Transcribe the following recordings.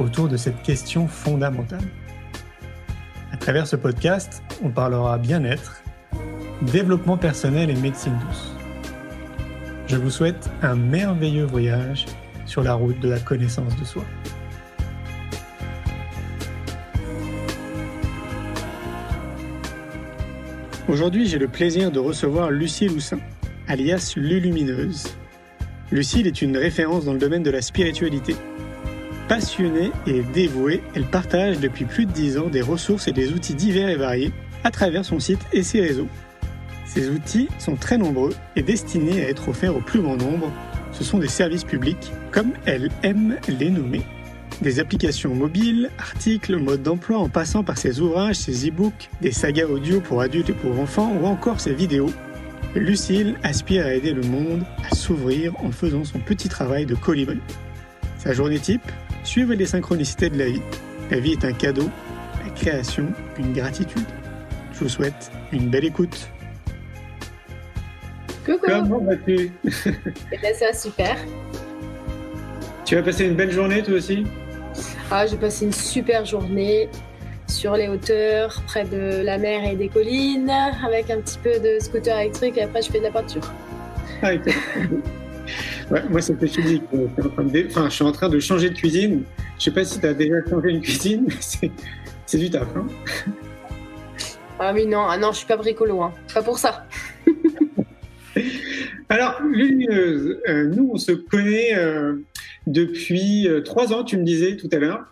autour de cette question fondamentale. À travers ce podcast, on parlera bien-être, développement personnel et médecine douce. Je vous souhaite un merveilleux voyage sur la route de la connaissance de soi. Aujourd'hui, j'ai le plaisir de recevoir Lucie Loussin, alias Lulumineuse. Lucille est une référence dans le domaine de la spiritualité. Passionnée et dévouée, elle partage depuis plus de 10 ans des ressources et des outils divers et variés à travers son site et ses réseaux. Ces outils sont très nombreux et destinés à être offerts au plus grand nombre. Ce sont des services publics, comme elle aime les nommer. Des applications mobiles, articles, modes d'emploi en passant par ses ouvrages, ses e-books, des sagas audio pour adultes et pour enfants ou encore ses vidéos Lucille aspire à aider le monde à s'ouvrir en faisant son petit travail de colibri. Sa journée type? Suivre les synchronicités de la vie. La vie est un cadeau, la création une gratitude. Je vous souhaite une belle écoute. Coucou Comment vas-tu? Eh bien, ça, super. Tu vas passer une belle journée toi aussi? Ah, j'ai passé une super journée sur les hauteurs, près de la mer et des collines, avec un petit peu de scooter électrique et après je fais de la peinture. Ah, ok. Ouais, moi, c'était physique. Euh, je suis en train de- Enfin, je suis en train de changer de cuisine. Je sais pas si tu as déjà changé une cuisine, mais c'est- du taf. hein. Ah oui, non, ah non, je suis pas bricolo, hein. pas pour ça. Alors, Lumineuse, euh, nous, on se connaît euh, depuis euh, trois ans, tu me disais tout à l'heure.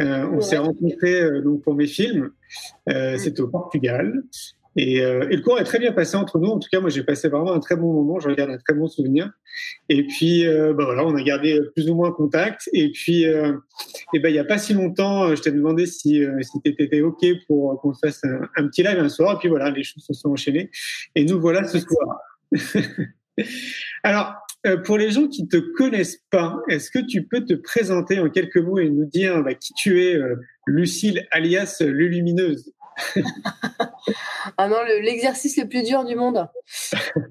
On Ouais. s'est rencontrés donc pour mes films. Euh, C'était au Portugal. Et, euh, et le cours est très bien passé entre nous. En tout cas, moi, j'ai passé vraiment un très bon moment. Je regarde un très bon souvenir. Et puis, euh, bah voilà, on a gardé plus ou moins contact. Et puis, euh, et ben, il y a pas si longtemps, euh, je t'ai demandé si, euh, si tu étais OK pour qu'on se fasse un, petit live un soir. Et puis voilà, les choses se sont enchaînées. Et nous voilà ce soir. Alors, euh, pour les gens qui te connaissent pas, est-ce que tu peux te présenter en quelques mots et nous dire bah, qui tu es, euh, Lucille alias Lulumineuse? Ah non, le- l'exercice le, plus dur du monde.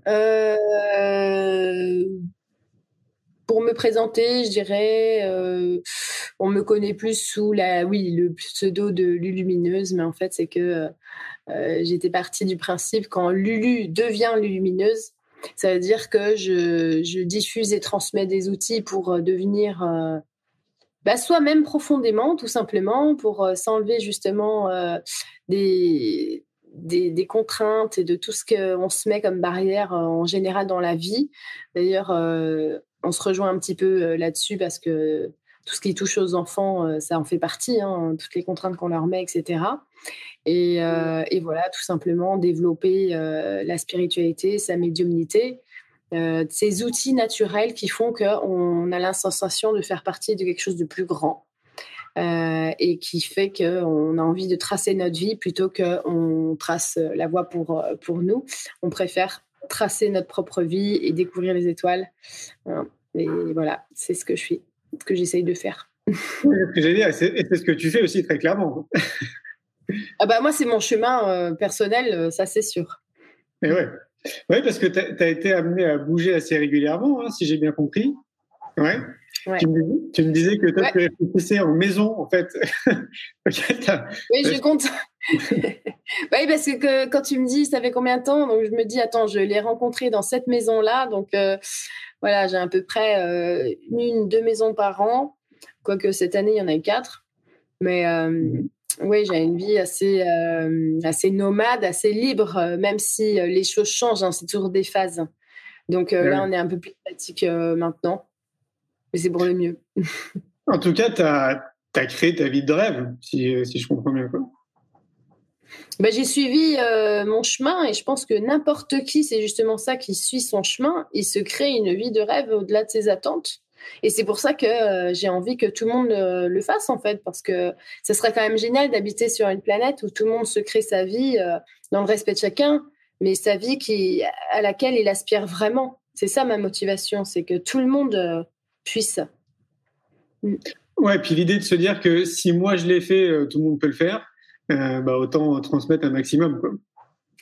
Euh, pour me présenter, je dirais, euh, on me connaît plus sous la, oui, le pseudo de Lulumineuse, mais en fait, c'est que euh, j'étais partie du principe quand Lulu devient Lulumineuse, ça veut dire que je, je diffuse et transmets des outils pour devenir bah, soi-même profondément, tout simplement, pour euh, s'enlever justement euh, des, des, des contraintes et de tout ce qu'on se met comme barrière euh, en général dans la vie. D'ailleurs, on se rejoint un petit peu là-dessus parce que tout ce qui touche aux enfants, ça en fait partie, hein, toutes les contraintes qu'on leur met, etc. Et, euh, et voilà, tout simplement développer euh, la spiritualité, sa médiumnité, euh, ces outils naturels qui font qu'on a la sensation de faire partie de quelque chose de plus grand. euh, et qui fait qu'on a envie de tracer notre vie plutôt qu'on trace la voie pour, euh, pour nous. On préfère tracer notre propre vie et découvrir les étoiles. Hein. Et voilà, c'est ce que je suis, ce que j'essaye de faire. Oui, Ce que j'allais dire, et c'est c'est ce que tu fais aussi très clairement. Ah bah moi, c'est mon chemin euh, personnel, euh, ça c'est sûr. Et ouais. Ouais, parce que tu as, été amené à bouger assez régulièrement, hein, si j'ai bien compris. Ouais. Ouais. Tu, me disais, tu me disais que toi, Ouais. tu réfléchissais en maison, en fait. Oui, je compte. oui, parce que, que quand tu me dis ça fait combien de temps, donc je me dis attends, je l'ai rencontré dans cette maison-là, donc euh, voilà, j'ai à peu près euh, une, deux maisons par an, quoique cette année il y en a eu quatre, mais euh, oui, j'ai une vie assez euh, assez nomade, assez libre, euh, même si euh, les choses changent, hein, c'est toujours des phases. Donc Ouais. là, on est un peu plus statique maintenant, mais c'est pour le mieux. En tout cas, tu as, créé ta vie de rêve, si, si je comprends bien. Quoi. Ben, j'ai suivi mon chemin et je pense que n'importe qui, c'est justement ça, qui suit son chemin, il se crée une vie de rêve au-delà de ses attentes. Et c'est pour ça que euh, j'ai envie que tout le monde euh, le fasse, en fait, parce que ce serait quand même génial d'habiter sur une planète où tout le monde se crée sa vie euh, dans le respect de chacun, mais sa vie qui, à laquelle il aspire vraiment. C'est ça ma motivation, c'est que tout le monde puisse. Mm. Ouais, puis l'idée de se dire que si moi je l'ai fait, tout le monde peut le faire, bah, autant transmettre un maximum. Quoi.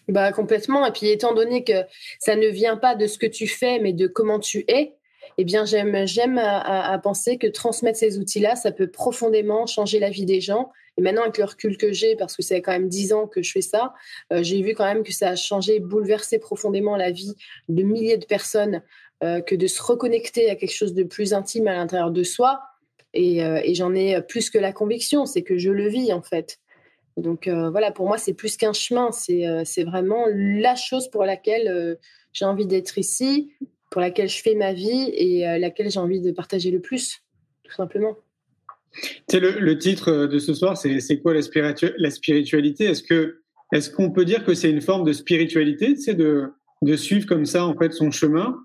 Bah, complètement. Et puis, étant donné que ça ne vient pas de ce que tu fais, mais de comment tu es, eh bien, j'aime, à, penser que transmettre ces outils-là, ça peut profondément changer la vie des gens. Et maintenant, avec le recul que j'ai, parce que c'est quand même dix ans que je fais ça, euh, j'ai vu quand même que ça a changé, bouleversé profondément la vie de milliers de personnes, euh, que de se reconnecter à quelque chose de plus intime à l'intérieur de soi. Et, euh, j'en ai plus que la conviction, c'est que je le vis en fait. Donc voilà, pour moi, c'est plus qu'un chemin, c'est vraiment la chose pour laquelle j'ai envie d'être ici, pour laquelle je fais ma vie et euh, laquelle j'ai envie de partager le plus, tout simplement. Le, le, titre de ce soir, c'est quoi la, la spiritualité? Est-ce que est-ce qu'on peut dire que c'est une forme de spiritualité, c'est de, de suivre comme ça en fait son chemin?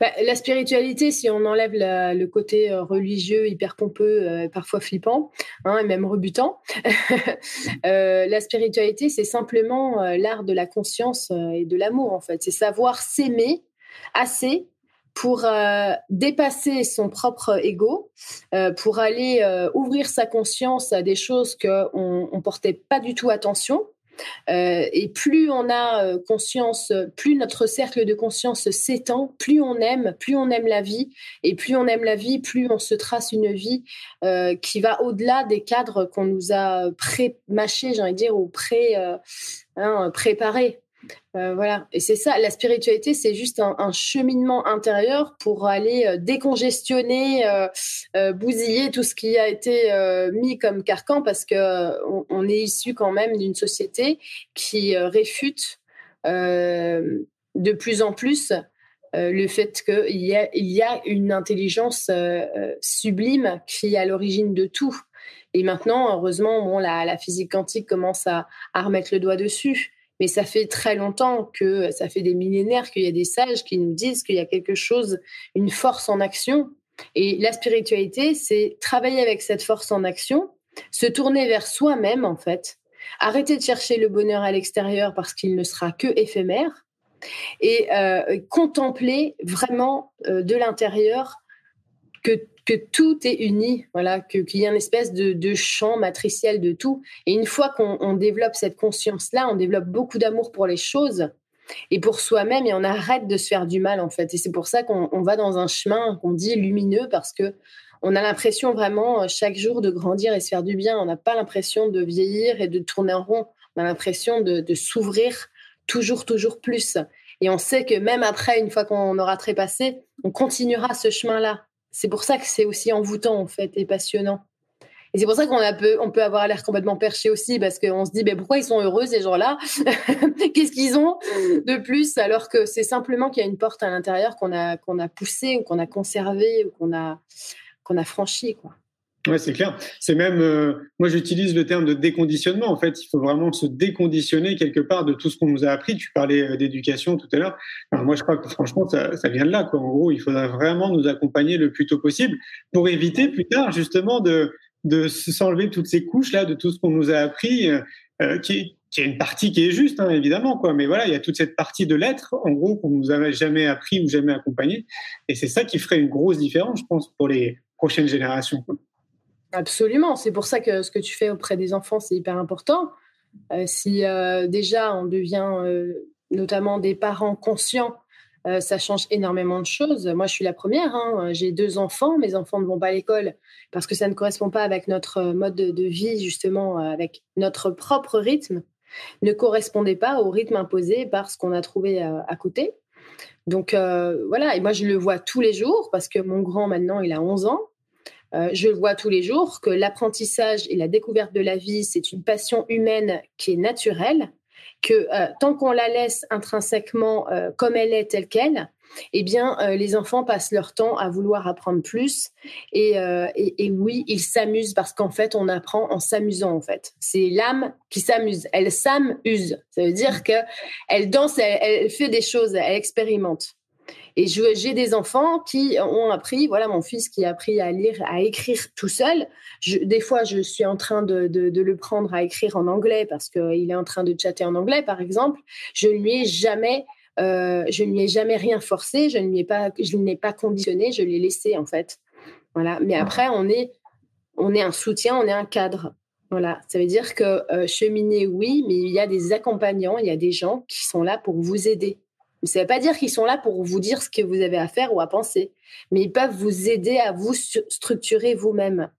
Bah, la spiritualité, si on enlève le côté euh, religieux, hyper pompeux, euh, parfois flippant, hein, et même rebutant, euh, la spiritualité, c'est simplement l'art de la conscience et de l'amour, en fait. C'est savoir s'aimer assez pour dépasser son propre ego, pour aller ouvrir sa conscience à des choses qu'on ne portait pas du tout attention, euh, et plus on a euh, conscience, plus notre cercle de conscience s'étend, plus on aime, plus on aime la vie. Et plus on aime la vie, plus on se trace une vie euh, qui va au-delà des cadres qu'on nous a pré-mâchés, j'ai envie de dire, ou pré-préparés. Euh, voilà, et c'est ça, la spiritualité, c'est juste un, cheminement intérieur pour aller euh, décongestionner, euh, bousiller tout ce qui a été mis comme carcan, parce que on, est issu quand même d'une société qui réfute de plus en plus le fait qu'il y, a, une intelligence sublime qui est à l'origine de tout. Et maintenant, heureusement, bon, la, la physique quantique commence à, à remettre le doigt dessus. Mais ça fait très longtemps que, ça fait des millénaires qu'il y a des sages qui nous disent qu'il y a quelque chose, une force en action. Et la spiritualité, c'est travailler avec cette force en action, se tourner vers soi-même, en fait, arrêter de chercher le bonheur à l'extérieur parce qu'il ne sera que éphémère, et euh, contempler vraiment euh, de l'intérieur que que tout est uni, voilà, qu'il y a une espèce de, champ matriciel de tout. Et une fois qu'on développe cette conscience-là, on développe beaucoup d'amour pour les choses et pour soi-même, et on arrête de se faire du mal en fait. Et c'est pour ça qu'on va dans un chemin qu'on dit lumineux parce que on a l'impression vraiment euh, chaque jour de grandir et se faire du bien. On n'a pas l'impression de vieillir et de tourner en rond. On a l'impression de, de s'ouvrir toujours, toujours plus. Et on sait que même après, une fois qu'on aura trépassé, on continuera ce chemin-là c'est pour ça que c'est aussi envoûtant en fait et passionnant. Et c'est pour ça qu'on peut, on avoir l'air complètement perché aussi, parce qu'on se dit, ben, pourquoi ils sont heureux, ces gens-là? Qu'est-ce qu'ils ont de plus Alors que c'est simplement qu'il y a une porte à l'intérieur qu'on a, poussée, ou qu'on a conservée, ou qu'on a, qu'on franchie. Ouais, c'est clair. C'est même, euh, moi j'utilise le terme de déconditionnement. En fait, il faut vraiment se déconditionner quelque part de tout ce qu'on nous a appris. Tu parlais euh, d'éducation tout à l'heure. moi, je crois que franchement, ça, ça vient de là. Quoi. En gros, il faudra vraiment nous accompagner le plus tôt possible pour éviter plus tard justement de de s'enlever toutes ces couches là de tout ce qu'on nous a appris, euh, qui, qui est une partie qui est juste, hein, évidemment, quoi. Mais voilà, il y a toute cette partie de l'être, en gros, qu'on nous avait jamais appris ou jamais accompagné. Et c'est ça qui ferait une grosse différence, je pense, pour les prochaines générations. Quoi. Absolument. C'est pour ça que ce que tu fais auprès des enfants, c'est hyper important. Euh, si euh, déjà on devient euh, notamment des parents conscients, ça change énormément de choses. Moi, je suis la première. Hein. J'ai deux enfants. Mes enfants ne vont pas à l'école parce que ça ne correspond pas avec notre mode de, vie, justement, avec notre propre rythme, ne correspondait pas au rythme imposé par ce qu'on a trouvé à côté. Donc voilà, et moi je le vois tous les jours parce que mon grand maintenant il a 11 ans euh, je le vois tous les jours, que l'apprentissage et la découverte de la vie, c'est une passion humaine qui est naturelle, que euh, tant qu'on la laisse intrinsèquement euh, comme elle est, telle qu'elle, eh bien, les enfants passent leur temps à vouloir apprendre plus. Et, oui, ils s'amusent parce qu'en fait, on apprend en s'amusant, en fait. C'est l'âme qui s'amuse. Elle s'amuse. Ça veut dire qu'elle danse, elle fait des choses, elle expérimente. Et j'ai des enfants qui ont appris, voilà, mon fils qui a appris à lire, à écrire tout seul. Je, des fois, je suis en train de, de, de, le prendre à écrire en anglais parce qu'il est en train de chatter en anglais, par exemple. Je ne lui ai jamais, euh, je ne lui ai jamais rien forcé, je ne lui ai pas, je ne l'ai pas conditionné, je l'ai laissé en fait. Voilà. Mais après, on est, on est un soutien, on est un cadre. Voilà, ça veut dire que euh, cheminer, oui, mais il y a des accompagnants, il y a des gens qui sont là pour vous aider. Ça ne veut pas dire qu'ils sont là pour vous dire ce que vous avez à faire ou à penser, mais ils peuvent vous aider à vous structurer vous-même.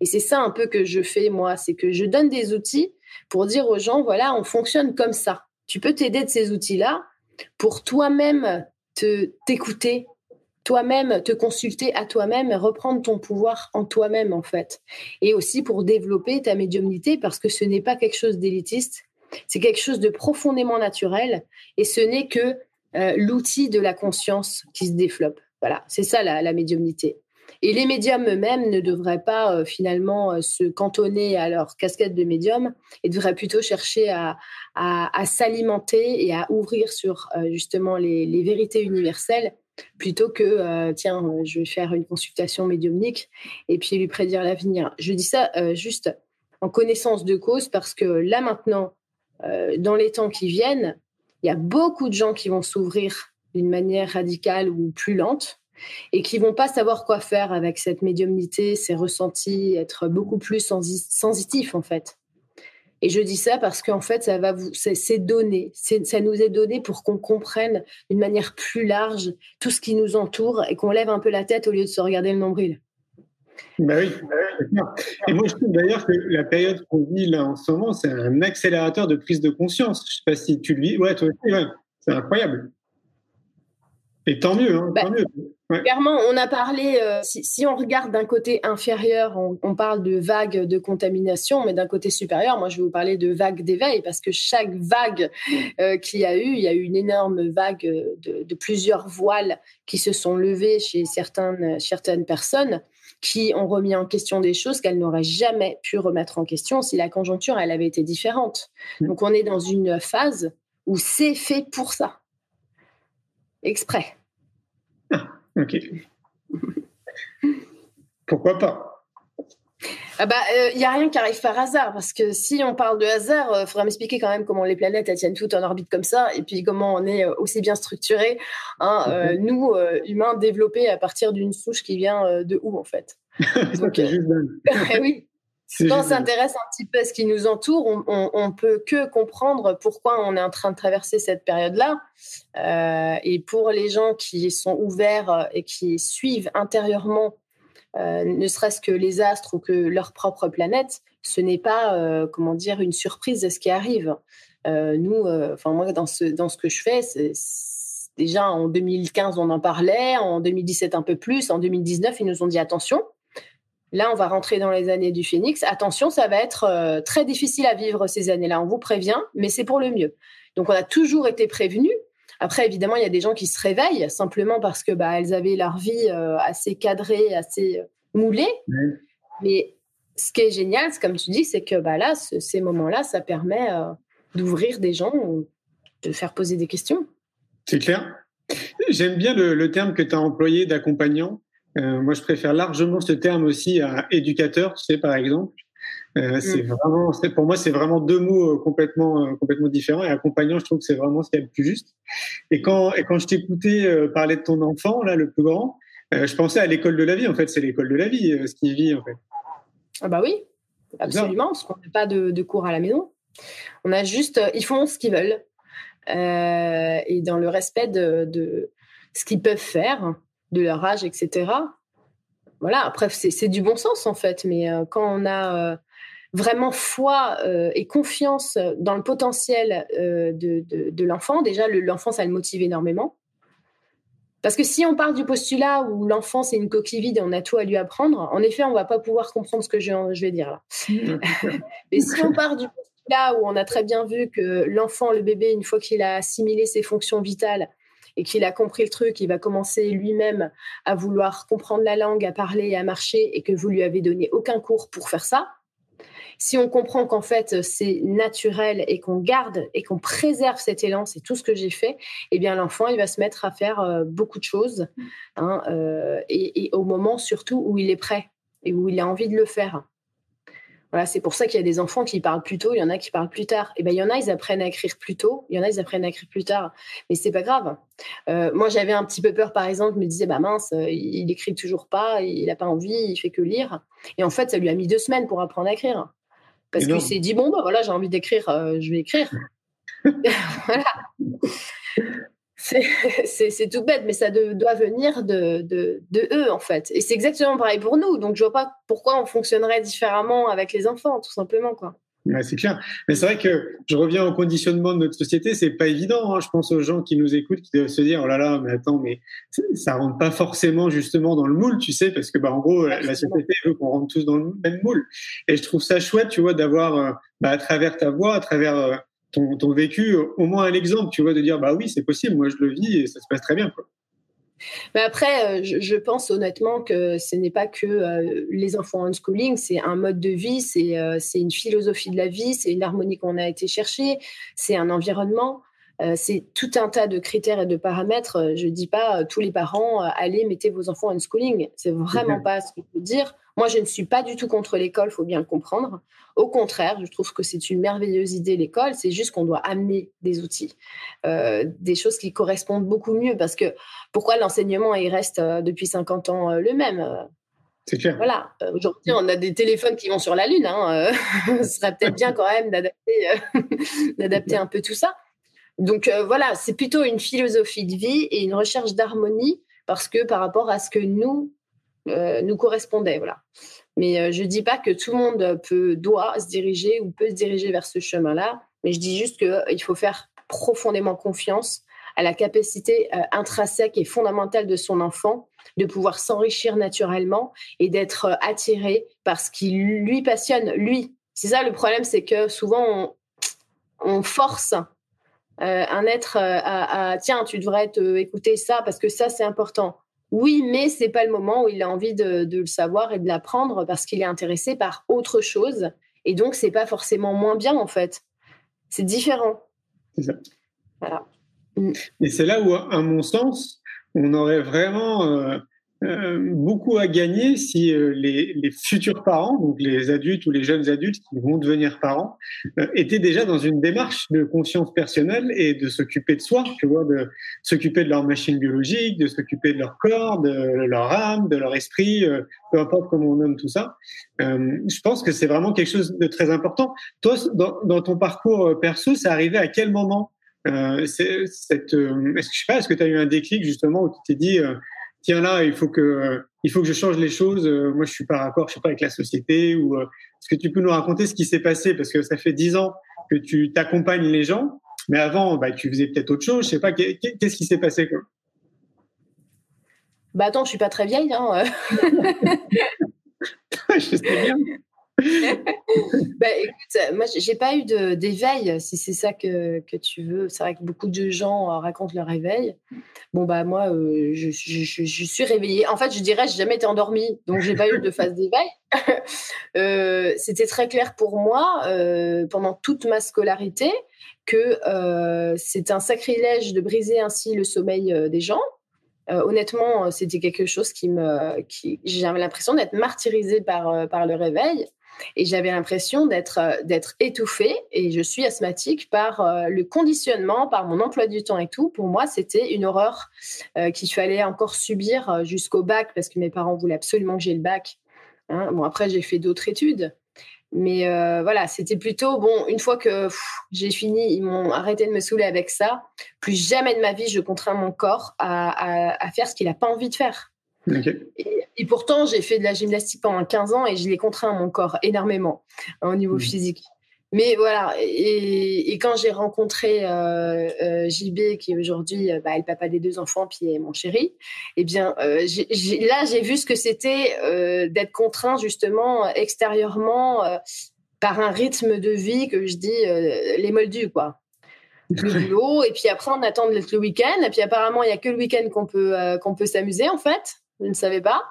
Et c'est ça un peu que je fais moi, c'est que je donne des outils pour dire aux gens, voilà, on fonctionne comme ça. Tu peux t'aider de ces outils-là pour toi-même te t'écouter, toi-même te consulter à toi-même reprendre ton pouvoir en toi-même en fait. Et aussi pour développer ta médiumnité parce que ce n'est pas quelque chose d'élitiste, c'est quelque chose de profondément naturel et ce n'est que euh, l'outil de la conscience qui se développe. Voilà, c'est ça la, médiumnité. Et les médiums eux-mêmes ne devraient pas euh, finalement euh, se cantonner à leur casquette de médium et devraient plutôt chercher à, s'alimenter et à ouvrir sur justement les, vérités universelles plutôt que tiens, je vais faire une consultation médiumnique et puis lui prédire l'avenir. Je dis ça juste en connaissance de cause parce que là maintenant, dans les temps qui viennent, il y a beaucoup de gens qui vont s'ouvrir d'une manière radicale ou plus lente et qui vont pas savoir quoi faire avec cette médiumnité, ces ressentis, être beaucoup plus sensitifs en fait. Et je dis ça parce qu'en fait, ça va vous, c'est donné, ça nous est donné pour qu'on comprenne d'une manière plus large tout ce qui nous entoure et qu'on lève un peu la tête au lieu de se regarder le nombril. Bah oui, et moi je trouve d'ailleurs que la période qu'on vit là en ce moment, c'est un accélérateur de prise de conscience. Je sais pas si tu le vis. Ouais, toi aussi, ouais. c'est incroyable. Et tant mieux, hein, tant bah, mieux. Clairement, on a parlé, euh, si, on regarde d'un côté inférieur, on, parle de vagues de contamination, mais d'un côté supérieur, moi je vais vous parler de vagues d'éveil, parce que chaque vague euh, qu'il y a eu, il y a eu une énorme vague de, de, plusieurs voiles qui se sont levées chez certaines, certaines personnes qui ont remis en question des choses qu'elles n'auraient jamais pu remettre en question si la conjoncture elle avait été différente. Mm. Donc on est dans une phase où c'est fait pour ça, exprès. Ah, ok. Pourquoi pas? Ah bah, il euh, y a rien qui arrive par hasard parce que si on parle de hasard, il euh, faudra m'expliquer quand même comment les planètes elles tiennent toutes en orbite comme ça et puis comment on est euh, aussi bien structuré. Hein, mhm. nous humains développés à partir d'une souche qui vient de où en fait Donc, oui. Quand on s'intéresse un petit peu à ce qui nous entoure, on, on, peut que comprendre pourquoi on est en train de traverser cette période-là. et pour les gens qui sont ouverts et qui suivent intérieurement euh, ne serait-ce que les astres ou que leur propre planète, ce n'est pas, euh, comment dire, une surprise de ce qui arrive. Euh, nous, enfin moi, dans ce, dans ce que je fais, déjà en 2015, on en parlait, en 2017 un peu plus, en 2019, ils nous ont dit attention. Là, on va rentrer dans les années du phénix. Attention, ça va être très difficile à vivre ces années-là. On vous prévient, mais c'est pour le mieux. Donc, on a toujours été prévenus. Après, évidemment, il y a des gens qui se réveillent simplement parce que bah, elles avaient leur vie euh, assez cadrée, assez euh, moulée. Mais ce qui est génial, comme tu dis, c'est que bah, là, ces moments-là, ça permet euh, d'ouvrir des gens, de faire poser des questions. C'est clair. J'aime bien le, terme que tu as employé d'accompagnant. moi, je préfère largement ce terme aussi à éducateur, tu sais, par exemple. Euh, c'est mm. vraiment, pour moi, c'est vraiment deux mots euh, complètement, euh, complètement différents. Et accompagnant, je trouve que c'est vraiment ce qui est le plus juste. Et quand, et quand je t'écoutais parler de ton enfant, là, le plus grand, je pensais à l'école de la vie. En fait, c'est l'école de la vie, ce qu'il vit, en fait. Ah bah oui, absolument, parce qu'on n'a pas de, de, cours à la maison. On a juste, ils font ce qu'ils veulent. et dans le respect de, de ce qu'ils peuvent faire, de leur âge, etc. Voilà, après, c'est du bon sens, en fait. Mais quand on a vraiment foi euh, et confiance dans le potentiel euh, de, de, l'enfant, déjà, l'enfant, ça le motive énormément. Parce que si on part du postulat où l'enfant, c'est une coquille vide et on a tout à lui apprendre, en effet, on va pas pouvoir comprendre ce que je, je vais dire là. Mais si on part du postulat où on a très bien vu que l'enfant, le bébé, une fois qu'il a assimilé ses fonctions vitales, et qu'il a compris le truc, il va commencer lui-même à vouloir comprendre la langue, à parler, à marcher, et que vous lui avez donné aucun cours pour faire ça, Si on comprend qu'en fait c'est naturel et qu'on garde et qu'on préserve cet élan, c'est tout ce que j'ai fait, eh bien l'enfant il va se mettre à faire euh, beaucoup de choses hein, euh, et, au moment surtout où il est prêt et où il a envie de le faire. Voilà, c'est pour ça qu'il y a des enfants qui parlent plus tôt, il y en a qui parlent plus tard. Et eh ben il y en a ils apprennent à écrire plus tôt, il y en a ils apprennent à écrire plus tard, mais c'est pas grave. Euh, moi j'avais un petit peu peur par exemple, je me disais bah mince, il, écrit toujours pas, il n'a pas envie, il fait que lire. Et en fait ça lui a mis deux semaines pour apprendre à écrire. Parce qu'il s'est dit, bon, bah voilà, j'ai envie d'écrire, euh, je vais écrire. voilà. C'est tout bête, mais ça doit venir de, de, eux, en fait. Et c'est exactement pareil pour nous. Donc, je vois pas pourquoi on fonctionnerait différemment avec les enfants, tout simplement, quoi c'est clair. Mais c'est vrai que je reviens au conditionnement de notre société, c'est pas évident. Hein. Je pense aux gens qui nous écoutent, qui doivent se dire, oh là là, mais attends, mais ça rentre pas forcément justement dans le moule, tu sais, parce que bah en gros, la société veut qu'on rentre tous dans le même moule. Et je trouve ça chouette, tu vois, d'avoir euh, bah, à travers ta voix, à travers euh, ton, ton vécu, au moins un exemple, tu vois, de dire, bah oui, c'est possible, moi je le vis et ça se passe très bien, quoi. Mais après, euh, je, pense honnêtement que ce n'est pas que euh, les enfants en schooling, c'est un mode de vie, euh, c'est une philosophie de la vie, c'est une harmonie qu'on a été chercher, c'est un environnement. c'est tout un tas de critères et de paramètres. Je ne dis pas tous les parents, allez, mettez vos enfants en schooling. C'est vraiment pas ce que je veux dire. Moi, je ne suis pas du tout contre l'école, faut bien le comprendre. Au contraire, je trouve que c'est une merveilleuse idée, l'école. C'est juste qu'on doit amener des outils, euh, des choses qui correspondent beaucoup mieux. Parce que pourquoi l'enseignement, il reste euh, depuis 50 ans euh, le même c'est clair. Voilà. Aujourd'hui, on a des téléphones qui vont sur la Lune. Hein. Ce serait peut-être bien quand même d'adapter, d'adapter un peu tout ça. Donc voilà, c'est plutôt une philosophie de vie et une recherche d'harmonie parce que par rapport à ce que nous, euh, nous correspondait. Voilà. Mais euh, je ne dis pas que tout le monde peut, doit se diriger ou peut se diriger vers ce chemin-là, mais je dis juste qu'il euh, faut faire profondément confiance à la capacité intrinsèque et fondamentale de son enfant de pouvoir s'enrichir naturellement et d'être attiré par ce qui lui passionne, lui. C'est ça le problème, c'est que souvent on, force un être à, à, tiens, tu devrais te écouter ça parce que ça c'est important. Oui, mais c'est pas le moment où il a envie de, le savoir et de l'apprendre parce qu'il est intéressé par autre chose. Et donc, c'est pas forcément moins bien, en fait. C'est différent. C'est ça. Voilà. Et c'est là où, à mon sens, on aurait vraiment euh, euh, beaucoup à gagner si euh, les, futurs parents, donc les adultes ou les jeunes adultes qui vont devenir parents, euh, étaient déjà dans une démarche de conscience personnelle et de s'occuper de soi, tu vois, de s'occuper de leur machine biologique, de s'occuper de leur corps, de leur âme, de leur esprit, peu importe comment on nomme tout ça. je pense que c'est vraiment quelque chose de très important. Toi, dans, ton parcours perso, c'est arrivé à quel moment cette, est-ce que que tu as eu un déclic justement où tu t'es dit tiens là, il faut que il faut que je change les choses. Euh, moi, je suis pas d'accord, je sais pas avec la société. Ou euh, est-ce que tu peux nous raconter ce qui s'est passé? Parce que ça fait dix ans que tu t'accompagnes les gens, mais avant, bah, tu faisais peut-être autre chose. Je sais pas, qu'est-ce qui s'est passé quoi? Bah attends, je suis pas très vieille. Hein. je sais bien. bah, écoute, moi, j'ai pas eu d'éveil, si c'est ça que, que, tu veux. C'est vrai que beaucoup de gens euh, racontent leur réveil. Bon, bah, moi, euh, je, je, suis réveillée. En fait, je dirais, j'ai jamais été endormie, donc j'ai pas eu de phase d'éveil. euh, C'était très clair pour moi, euh, pendant toute ma scolarité, que c'est un sacrilège de briser ainsi le sommeil des gens. honnêtement, c'était quelque chose qui me, qui, j'avais l'impression d'être martyrisée par, par le réveil. Et j'avais l'impression d'être euh, d'être étouffée. Et je suis asthmatique par euh, le conditionnement, par mon emploi du temps et tout. Pour moi, c'était une horreur euh, qu'il fallait encore subir jusqu'au bac parce que mes parents voulaient absolument que j'ai le bac. Hein. Bon, après, j'ai fait d'autres études. Mais voilà, c'était plutôt bon. Une fois que j'ai fini, ils m'ont arrêté de me saouler avec ça. Plus jamais de ma vie, je contrains mon corps à faire ce qu'il n'a pas envie de faire. Et, pourtant, j'ai fait de la gymnastique pendant 15 ans et je l'ai contraint mon corps énormément hein, au niveau mmh. physique. Mais voilà, et, quand j'ai rencontré euh, euh JB, qui aujourd'hui euh, bah, est le papa des deux enfants, puis est mon chéri, eh bien, euh, là, j'ai vu ce que c'était d'être contraint justement extérieurement par un rythme de vie que je dis les moldus, quoi le boulot et puis après on attend le week-end et puis apparemment il y a que le week-end qu'on peut qu'on peut s'amuser en fait je ne savais pas.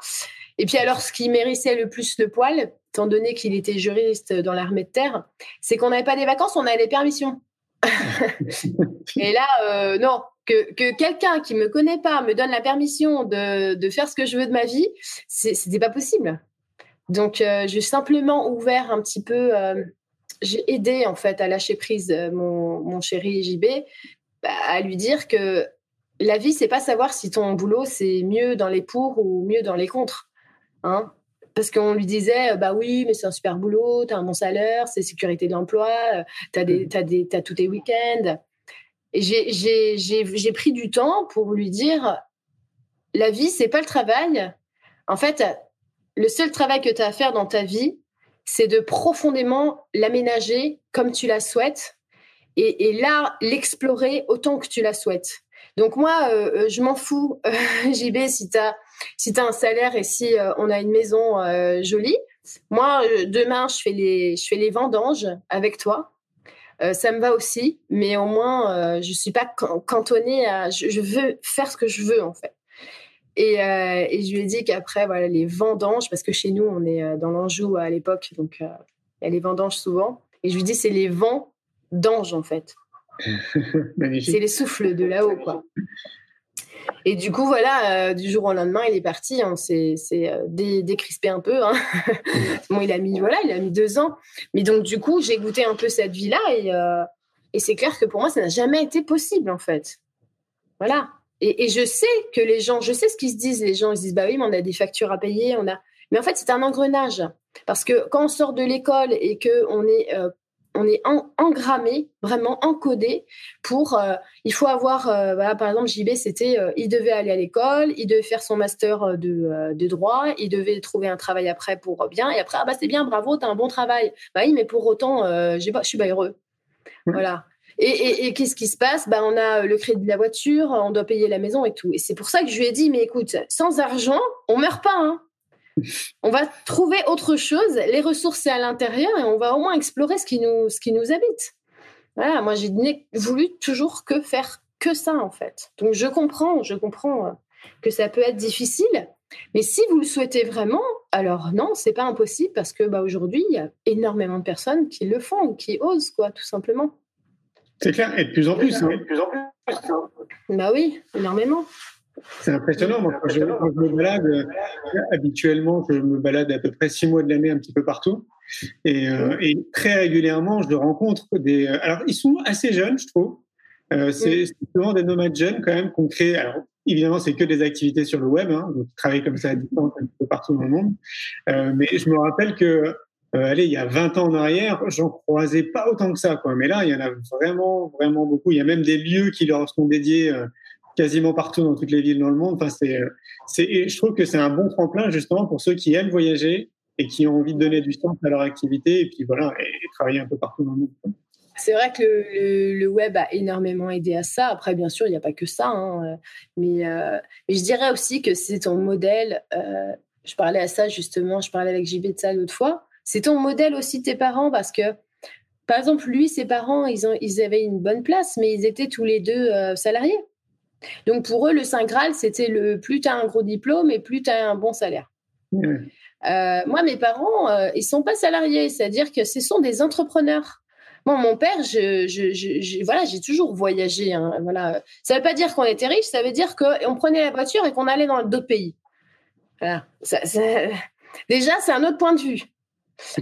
Et puis alors, ce qui mérissait le plus le poil, étant donné qu'il était juriste dans l'armée de terre, c'est qu'on n'avait pas des vacances, on avait des permissions. et là, euh, non, que, que quelqu'un qui me connaît pas me donne la permission de, de faire ce que je veux de ma vie, c'était pas possible. Donc, euh, j'ai simplement ouvert un petit peu, euh, j'ai aidé en fait à lâcher prise mon, mon chéri JB, bah, à lui dire que la vie, c'est pas savoir si ton boulot c'est mieux dans les pour ou mieux dans les contre. Hein. Parce qu'on lui disait bah oui mais c'est un super boulot tu as un bon salaire c'est sécurité de l'emploi tu as, des, as, des, as tous tes week-ends. Et j'ai pris du temps pour lui dire la vie c'est pas le travail. En fait le seul travail que tu as à faire dans ta vie c'est de profondément l'aménager comme tu la souhaites et, et là l'explorer autant que tu la souhaites donc moi, euh, euh, je m'en fous, JB, si tu as, si un salaire et si euh, on a une maison jolie. Moi, demain, je fais, les, je fais les vendanges avec toi. ça me va aussi, mais au moins, je suis pas cantonnée à... Je, veux faire ce que je veux, en fait. Et, et je lui ai dit qu'après, voilà, les vendanges, parce que chez nous, on est dans l'Anjou à l'époque, donc il y a les vendanges souvent. Et je lui dis, c'est les vents d'ange, en fait. c'est les souffles de là-haut, quoi. Et du coup, voilà, euh, du jour au lendemain, il est parti. On s'est euh, décrispé un peu. Hein. il a mis, voilà, il a mis deux ans. Mais donc, du coup, j'ai goûté un peu cette vie-là et, euh, c'est clair que pour moi, ça n'a jamais été possible, en fait. Voilà. Et, je sais que les gens, je sais ce qu'ils se disent. Les gens, ils se disent, bah oui, mais on a des factures à payer, on a. Mais en fait, c'est un engrenage. Parce que quand on sort de l'école et que on est on est engrammé, vraiment encodé pour. Euh, il faut avoir, euh, voilà, par exemple, JB, c'était, euh, il devait aller à l'école, il devait faire son master de, de, droit, il devait trouver un travail après pour bien, et après, ah bah c'est bien, bravo, t'as un bon travail. Bah oui, mais pour autant, j'ai pas, je suis pas heureux. Voilà. Et, et, qu'est-ce qui se passe? Bah, On a le crédit de la voiture, on doit payer la maison et tout. Et c'est pour ça que je lui ai dit, mais écoute, sans argent, on meurt pas. Hein. On va trouver autre chose, les ressources c'est à l'intérieur et on va au moins explorer ce qui nous, ce qui nous habite. Voilà, moi j'ai voulu toujours que faire que ça en fait. Donc je comprends, je comprends euh, que ça peut être difficile, mais si vous le souhaitez vraiment, alors non, c'est pas impossible parce que bah, aujourd'hui il y a énormément de personnes qui le font, qui osent quoi, tout simplement. C'est clair, et de plus en plus. Hein. De plus en plus. Bah oui, énormément. C'est impressionnant. Moi, quand je, me balade, euh, habituellement, je me balade à peu près six mois de l'année un petit peu partout. Et, euh, et, très régulièrement, je rencontre des. Euh, alors, ils sont assez jeunes, je trouve. Euh, c'est souvent des nomades jeunes quand même qu'on crée. Alors, évidemment, c'est que des activités sur le web, hein, donc ils travaillent comme ça à distance un peu partout dans le monde. Euh, mais je me rappelle que, allez, il y a 20 ans en arrière, j'en croisais pas autant que ça, quoi. Mais là, il y en a vraiment, vraiment beaucoup. Il y a même des lieux qui leur sont dédiés quasiment partout dans toutes les villes dans le monde. Enfin, c'est, c'est, je trouve que c'est un bon tremplin justement pour ceux qui aiment voyager et qui ont envie de donner du sens à leur activité et puis voilà, et, travailler un peu partout dans le monde. C'est vrai que le, web a énormément aidé à ça. Après, bien sûr, il n'y a pas que ça. Hein. Mais, euh, mais, je dirais aussi que c'est ton modèle. Euh, je parlais à ça justement, je parlais avec JB de ça l'autre fois. C'est ton modèle aussi tes parents parce que, par exemple, lui, ses parents, ils, ont, ils avaient une bonne place, mais ils étaient tous les deux euh, salariés. Donc pour eux, le Saint Graal, c'était le plus tu as un gros diplôme et plus tu as un bon salaire. Euh, moi, mes parents, ils euh, ils sont pas salariés, c'est-à-dire que ce sont des entrepreneurs. Moi, mon père, je, voilà, j'ai toujours voyagé. Hein, voilà. Ça ne veut pas dire qu'on était riche, ça veut dire qu'on prenait la voiture et qu'on allait dans d'autres pays. Voilà. Déjà, c'est un autre point de vue.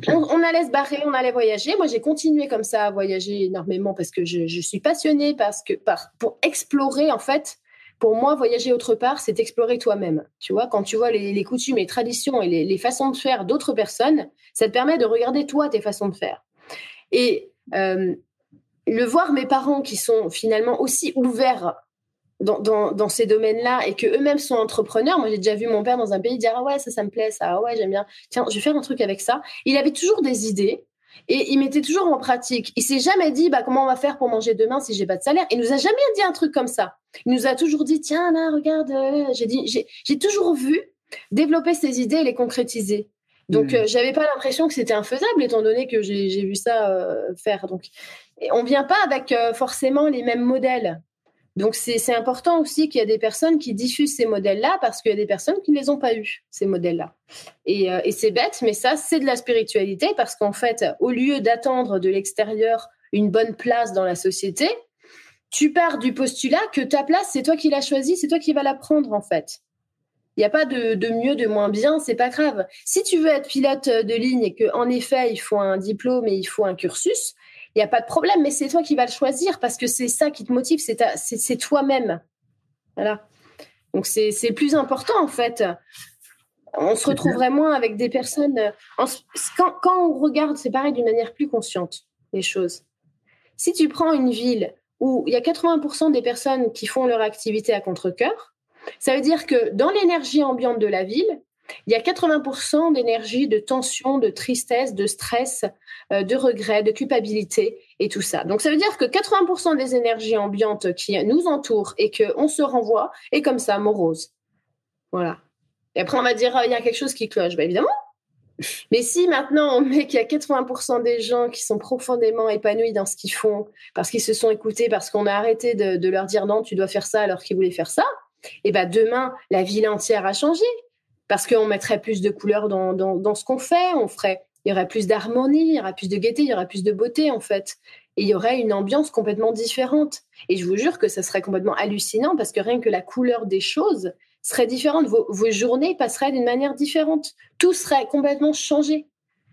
On, allait se barrer, on allait voyager. Moi, j'ai continué comme ça à voyager énormément parce que je, suis passionnée parce que pour explorer en fait. Pour moi, voyager autre part, c'est explorer toi-même. Tu vois, quand tu vois les, coutumes, les traditions et les, façons de faire d'autres personnes, ça te permet de regarder toi tes façons de faire. Et euh, le voir mes parents qui sont finalement aussi ouverts dans, ces domaines-là et que eux-mêmes sont entrepreneurs. Moi, j'ai déjà vu mon père dans un pays dire ah ouais ça ça me plaît ça ah ouais j'aime bien tiens je vais faire un truc avec ça. Il avait toujours des idées et il mettait toujours en pratique. Il s'est jamais dit bah comment on va faire pour manger demain si j'ai pas de salaire? Il nous a jamais dit un truc comme ça. Il nous a toujours dit tiens là regarde euh, j'ai dit j'ai toujours vu développer ses idées et les concrétiser. Donc, mmh. euh, j'avais pas l'impression que c'était infaisable, étant donné que j'ai vu ça euh, faire. Donc, et on vient pas avec forcément les mêmes modèles Donc c'est important aussi qu'il y a des personnes qui diffusent ces modèles-là parce qu'il y a des personnes qui ne les ont pas eus, ces modèles-là. Et, euh, et c'est bête, mais ça, c'est de la spiritualité parce qu'en fait, au lieu d'attendre de l'extérieur une bonne place dans la société, tu pars du postulat que ta place, c'est toi qui l'as choisie, c'est toi qui vas la prendre en fait. Il n'y a pas de, de, mieux, de moins bien, c'est pas grave. Si tu veux être pilote de ligne et qu'en effet, il faut un diplôme et il faut un cursus, il n'y a pas de problème, mais c'est toi qui vas le choisir parce que c'est ça qui te motive, c'est toi-même. Voilà. Donc c'est le plus important en fait. On se retrouverait moins avec des personnes. quand, quand on regarde, c'est pareil d'une manière plus consciente, les choses. Si tu prends une ville où il y a 80% des personnes qui font leur activité à contre-coeur, ça veut dire que dans l'énergie ambiante de la ville, il y a 80% d'énergie, de tension, de tristesse, de stress, euh, de regret, de culpabilité et tout ça. Donc ça veut dire que 80% des énergies ambiantes qui nous entourent et qu'on se renvoie est comme ça, morose. Voilà. Et après on va dire, ah, il y a quelque chose qui cloche. Ben, évidemment. Mais si maintenant on met qu'il y a 80% des gens qui sont profondément épanouis dans ce qu'ils font, parce qu'ils se sont écoutés, parce qu'on a arrêté de, leur dire non, tu dois faire ça alors qu'ils voulaient faire ça, et ben demain, la ville entière a changé parce qu'on mettrait plus de couleurs dans, dans, ce qu'on fait, on ferait, il y aurait plus d'harmonie, il y aurait plus de gaieté, il y aurait plus de beauté en fait. Et il y aurait une ambiance complètement différente. Et je vous jure que ça serait complètement hallucinant parce que rien que la couleur des choses serait différente. Vos, journées passeraient d'une manière différente. Tout serait complètement changé.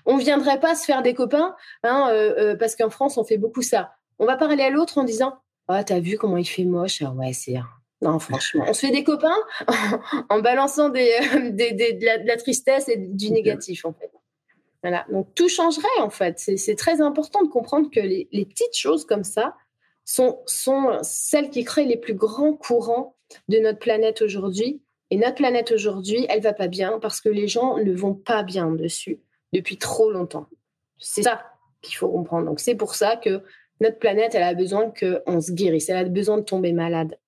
On ne viendrait pas se faire des copains, hein, euh, euh, parce qu'en France, on fait beaucoup ça. On va parler à l'autre en disant Ah, t'as vu comment il fait moche? Ah ouais, c'est non, franchement, on se fait des copains en balançant des, des, de, la, tristesse et du négatif, en fait. Voilà. Donc, tout changerait, en fait. C'est très important de comprendre que les, les, petites choses comme ça sont, sont celles qui créent les plus grands courants de notre planète aujourd'hui. Et notre planète aujourd'hui, elle va pas bien parce que les gens ne vont pas bien dessus depuis trop longtemps. C'est ça qu'il faut comprendre. Donc, c'est pour ça que notre planète, elle a besoin qu'on se guérisse. Elle a besoin de tomber malade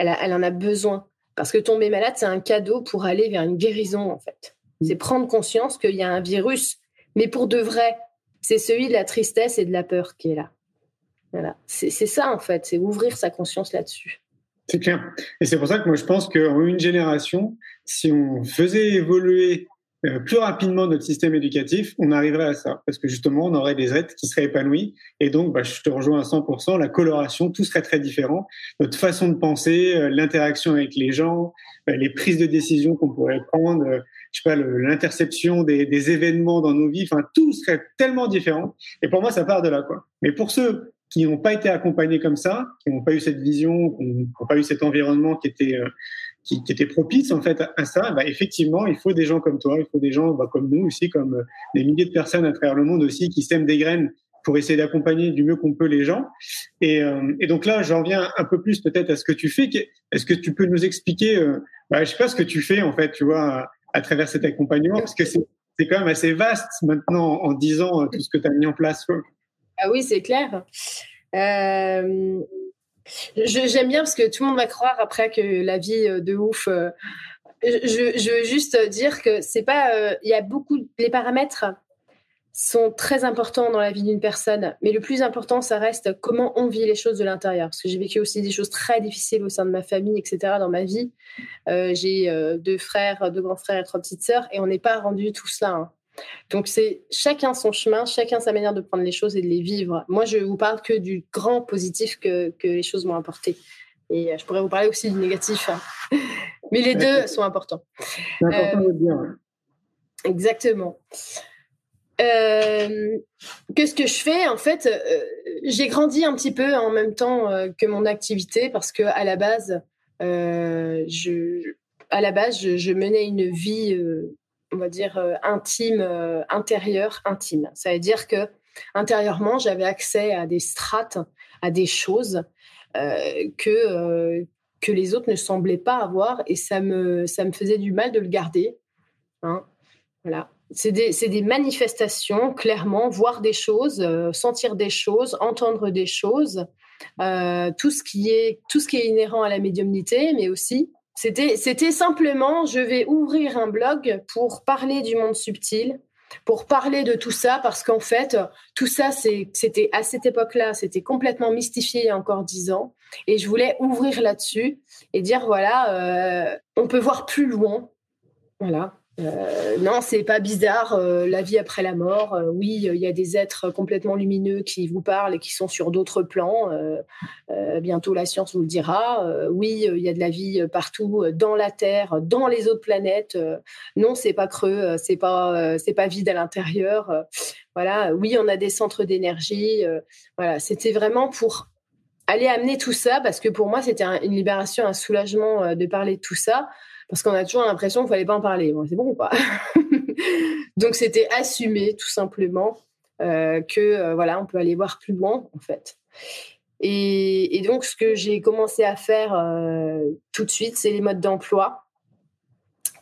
elle, en a besoin. Parce que tomber malade, c'est un cadeau pour aller vers une guérison, en fait. C'est prendre conscience qu'il y a un virus, mais pour de vrai, c'est celui de la tristesse et de la peur qui est là. Voilà. C'est ça, en fait, c'est ouvrir sa conscience là-dessus. C'est clair. Et c'est pour ça que moi, je pense qu'en une génération, si on faisait évoluer plus rapidement notre système éducatif, on arriverait à ça. Parce que justement, on aurait des êtres qui seraient épanouis. Et donc, bah, je te rejoins à 100%, la coloration, tout serait très différent. Notre façon de penser, euh, l'interaction avec les gens, euh, les prises de décision qu'on pourrait prendre, je sais pas, l'interception des, des, événements dans nos vies, enfin, tout serait tellement différent. Et pour moi, ça part de là, quoi. Mais pour ceux qui n'ont pas été accompagnés comme ça, qui n'ont pas eu cette vision, qui n'ont pas eu cet environnement qui était qui, qui était propice en fait à, ça, bah, effectivement, il faut des gens comme toi, il faut des gens bah, comme nous aussi, comme euh, des milliers de personnes à travers le monde aussi qui sèment des graines pour essayer d'accompagner du mieux qu'on peut les gens. Et, euh, donc là, j'en viens un peu plus peut-être à ce que tu fais. Est-ce que tu peux nous expliquer, euh, bah, je sais pas ce que tu fais en fait, tu vois, à, travers cet accompagnement, parce que c'est quand même assez vaste maintenant en disant tout ce que tu as mis en place. Ah oui, c'est clair. Euh, J'aime bien parce que tout le monde va croire après que la vie euh, de ouf. Euh, je, je, veux juste dire que c'est pas. Euh, il y a beaucoup. Les paramètres sont très importants dans la vie d'une personne, mais le plus important, ça reste comment on vit les choses de l'intérieur. Parce que j'ai vécu aussi des choses très difficiles au sein de ma famille, etc. Dans ma vie, j'ai deux frères, deux grands frères et trois petites sœurs, et on n'est pas rendu tout cela. Hein. Donc c'est chacun son chemin, chacun sa manière de prendre les choses et de les vivre. Moi, je vous parle que du grand positif que, que les choses m'ont apporté. Et euh, je pourrais vous parler aussi du négatif. Hein. Mais les deux sont importants. important de dire. Exactement. Euh, Qu'est-ce que je fais En fait, euh, j'ai grandi un petit peu en même temps que mon activité parce que à la base, je, à la base, je, je menais une vie on va dire, euh, intime, euh, intérieur, intime. Ça veut dire que intérieurement, j'avais accès à des strates, à des choses euh, que, que les autres ne semblaient pas avoir et ça me, ça me faisait du mal de le garder. Hein. Voilà. C'est des, des, manifestations, clairement, voir des choses, sentir des choses, entendre des choses, tout, ce qui est, tout ce qui est inhérent à la médiumnité, mais aussi c'était, simplement, je vais ouvrir un blog pour parler du monde subtil, pour parler de tout ça parce qu'en fait, tout ça, c'était à cette époque-là, c'était complètement mystifié il y a encore dix ans. Et je voulais ouvrir là-dessus et dire voilà, euh, on peut voir plus loin. Voilà. Euh, non, c'est pas bizarre, euh, la vie après la mort. Euh, oui, il y a des êtres complètement lumineux qui vous parlent et qui sont sur d'autres plans. bientôt, la science vous le dira. oui, il y a de la vie partout, dans la Terre, dans les autres planètes. non, c'est pas creux, c'est pas, c'est pas vide à l'intérieur. voilà. Oui, on a des centres d'énergie. voilà. C'était vraiment pour aller amener tout ça parce que pour moi, c'était une libération, un soulagement de parler de tout ça parce qu'on a toujours l'impression qu'il fallait pas en parler. C'est bon ou pas? Donc c'était assumer tout simplement euh, que euh, voilà, on peut aller voir plus loin en fait. Et, donc ce que j'ai commencé à faire euh, tout de suite, c'est les modes d'emploi.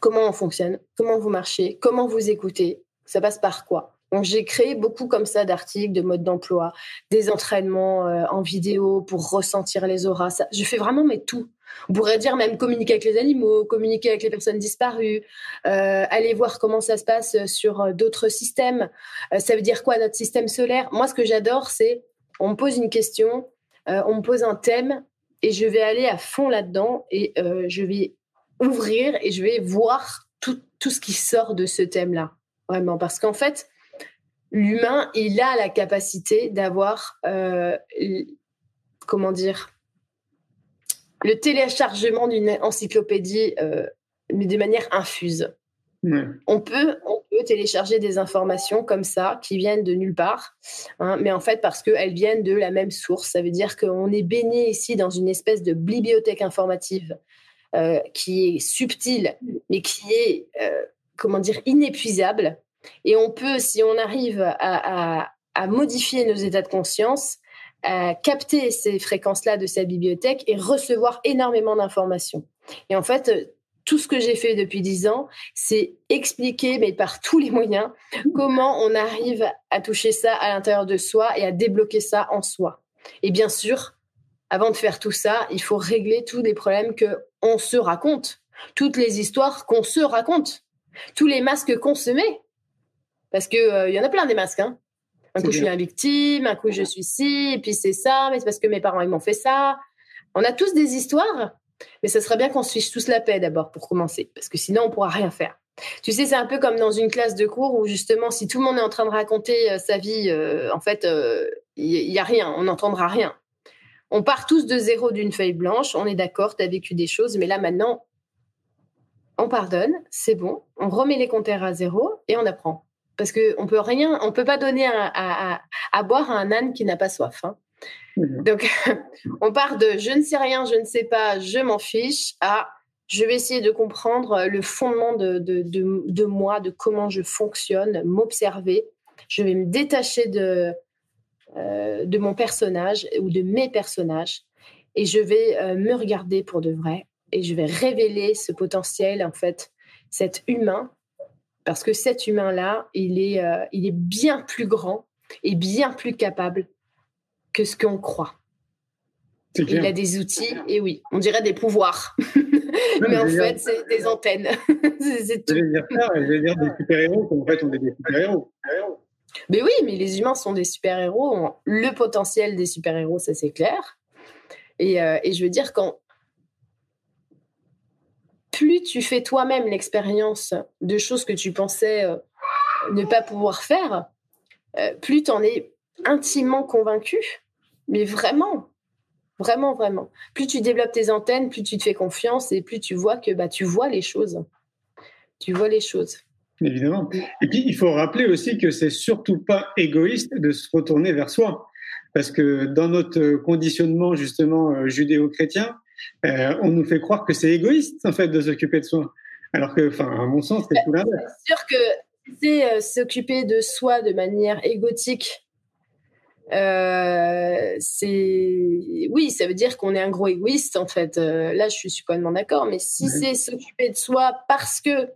Comment on fonctionne, comment vous marchez, comment vous écoutez, ça passe par quoi? Donc j'ai créé beaucoup comme ça d'articles, de modes d'emploi, des entraînements en vidéo pour ressentir les auras. je fais vraiment mais tout. On pourrait dire même communiquer avec les animaux, communiquer avec les personnes disparues, euh, aller voir comment ça se passe sur euh, d'autres systèmes. Euh, ça veut dire quoi notre système solaire? Moi, ce que j'adore, c'est on me pose une question, on me pose un thème et je vais aller à fond là-dedans et je vais ouvrir et je vais voir tout, tout ce qui sort de ce thème-là. Vraiment, parce qu'en fait, l'humain, il a la capacité d'avoir, comment dire, le téléchargement d'une encyclopédie, euh, mais de manière infuse. On, peut, on peut télécharger des informations comme ça qui viennent de nulle part, hein, mais en fait parce qu'elles viennent de la même source. Ça veut dire qu'on est baigné ici dans une espèce de bibliothèque informative euh, qui est subtile, mais qui est, euh, comment dire, inépuisable. Et on peut, si on arrive à modifier nos états de conscience, capter ces fréquences-là de cette bibliothèque et recevoir énormément d'informations. Et en fait, tout ce que j'ai fait depuis dix ans, c'est expliquer, mais par tous les moyens, comment on arrive à toucher ça à l'intérieur de soi et à débloquer ça en soi. Et bien sûr, avant de faire tout ça, il faut régler tous les problèmes que on se raconte, toutes les histoires qu'on se raconte, tous les masques qu'on se met. Parce qu'il euh, y en a plein des masques. Hein. Un coup, je suis la victime, un coup, je suis ci, et puis c'est ça, mais c'est parce que mes parents, ils m'ont fait ça. On a tous des histoires, mais ce serait bien qu'on se fiche tous la paix d'abord pour commencer, parce que sinon, on pourra rien faire. Tu sais, c'est un peu comme dans une classe de cours où justement, si tout le monde est en train de raconter euh, sa vie, euh, en fait, il euh, y, a rien, on n'entendra rien. On part tous de zéro d'une feuille blanche, on est d'accord, tu as vécu des choses, mais là maintenant, on pardonne, c'est bon, on remet les compteurs à zéro et on apprend parce qu'on peut rien, on peut pas donner à, boire à un âne qui n'a pas soif. Hein. Mhm. Donc, on part de je ne sais rien, je ne sais pas, je m'en fiche, à je vais essayer de comprendre le fondement de, de, moi, de comment je fonctionne, m'observer. Je vais me détacher de, euh, de mon personnage ou de mes personnages et je vais euh, me regarder pour de vrai et je vais révéler ce potentiel, en fait, cet humain parce que cet humain-là, il est, euh, il est bien plus grand et bien plus capable que ce qu'on croit. Il a des outils, et oui, on dirait des pouvoirs. mais en fait, c'est des antennes. c'est tout. Je vais dire ça, je vais dire des super-héros, en fait, on est des super-héros. Mais oui, mais les humains sont des super-héros, ont le potentiel des super-héros, ça c'est clair. Et, euh, et, je veux dire, quand, plus tu fais toi-même l'expérience de choses que tu pensais euh, ne pas pouvoir faire, euh, plus tu en es intimement convaincu. Mais vraiment, vraiment, vraiment. Plus tu développes tes antennes, plus tu te fais confiance et plus tu vois que bah, tu vois les choses. Tu vois les choses. Évidemment. Et puis, il faut rappeler aussi que c'est surtout pas égoïste de se retourner vers soi. Parce que dans notre conditionnement, justement, euh, judéo-chrétien, euh, on nous fait croire que c'est égoïste en fait de s'occuper de soi. Alors que, enfin, à mon sens, c'est tout l'inverse. C'est sûr que c'est euh, s'occuper de soi de manière égotique. Euh, c'est oui, ça veut dire qu'on est un gros égoïste en fait. là, je suis complètement d'accord. Mais si c'est s'occuper de soi parce que,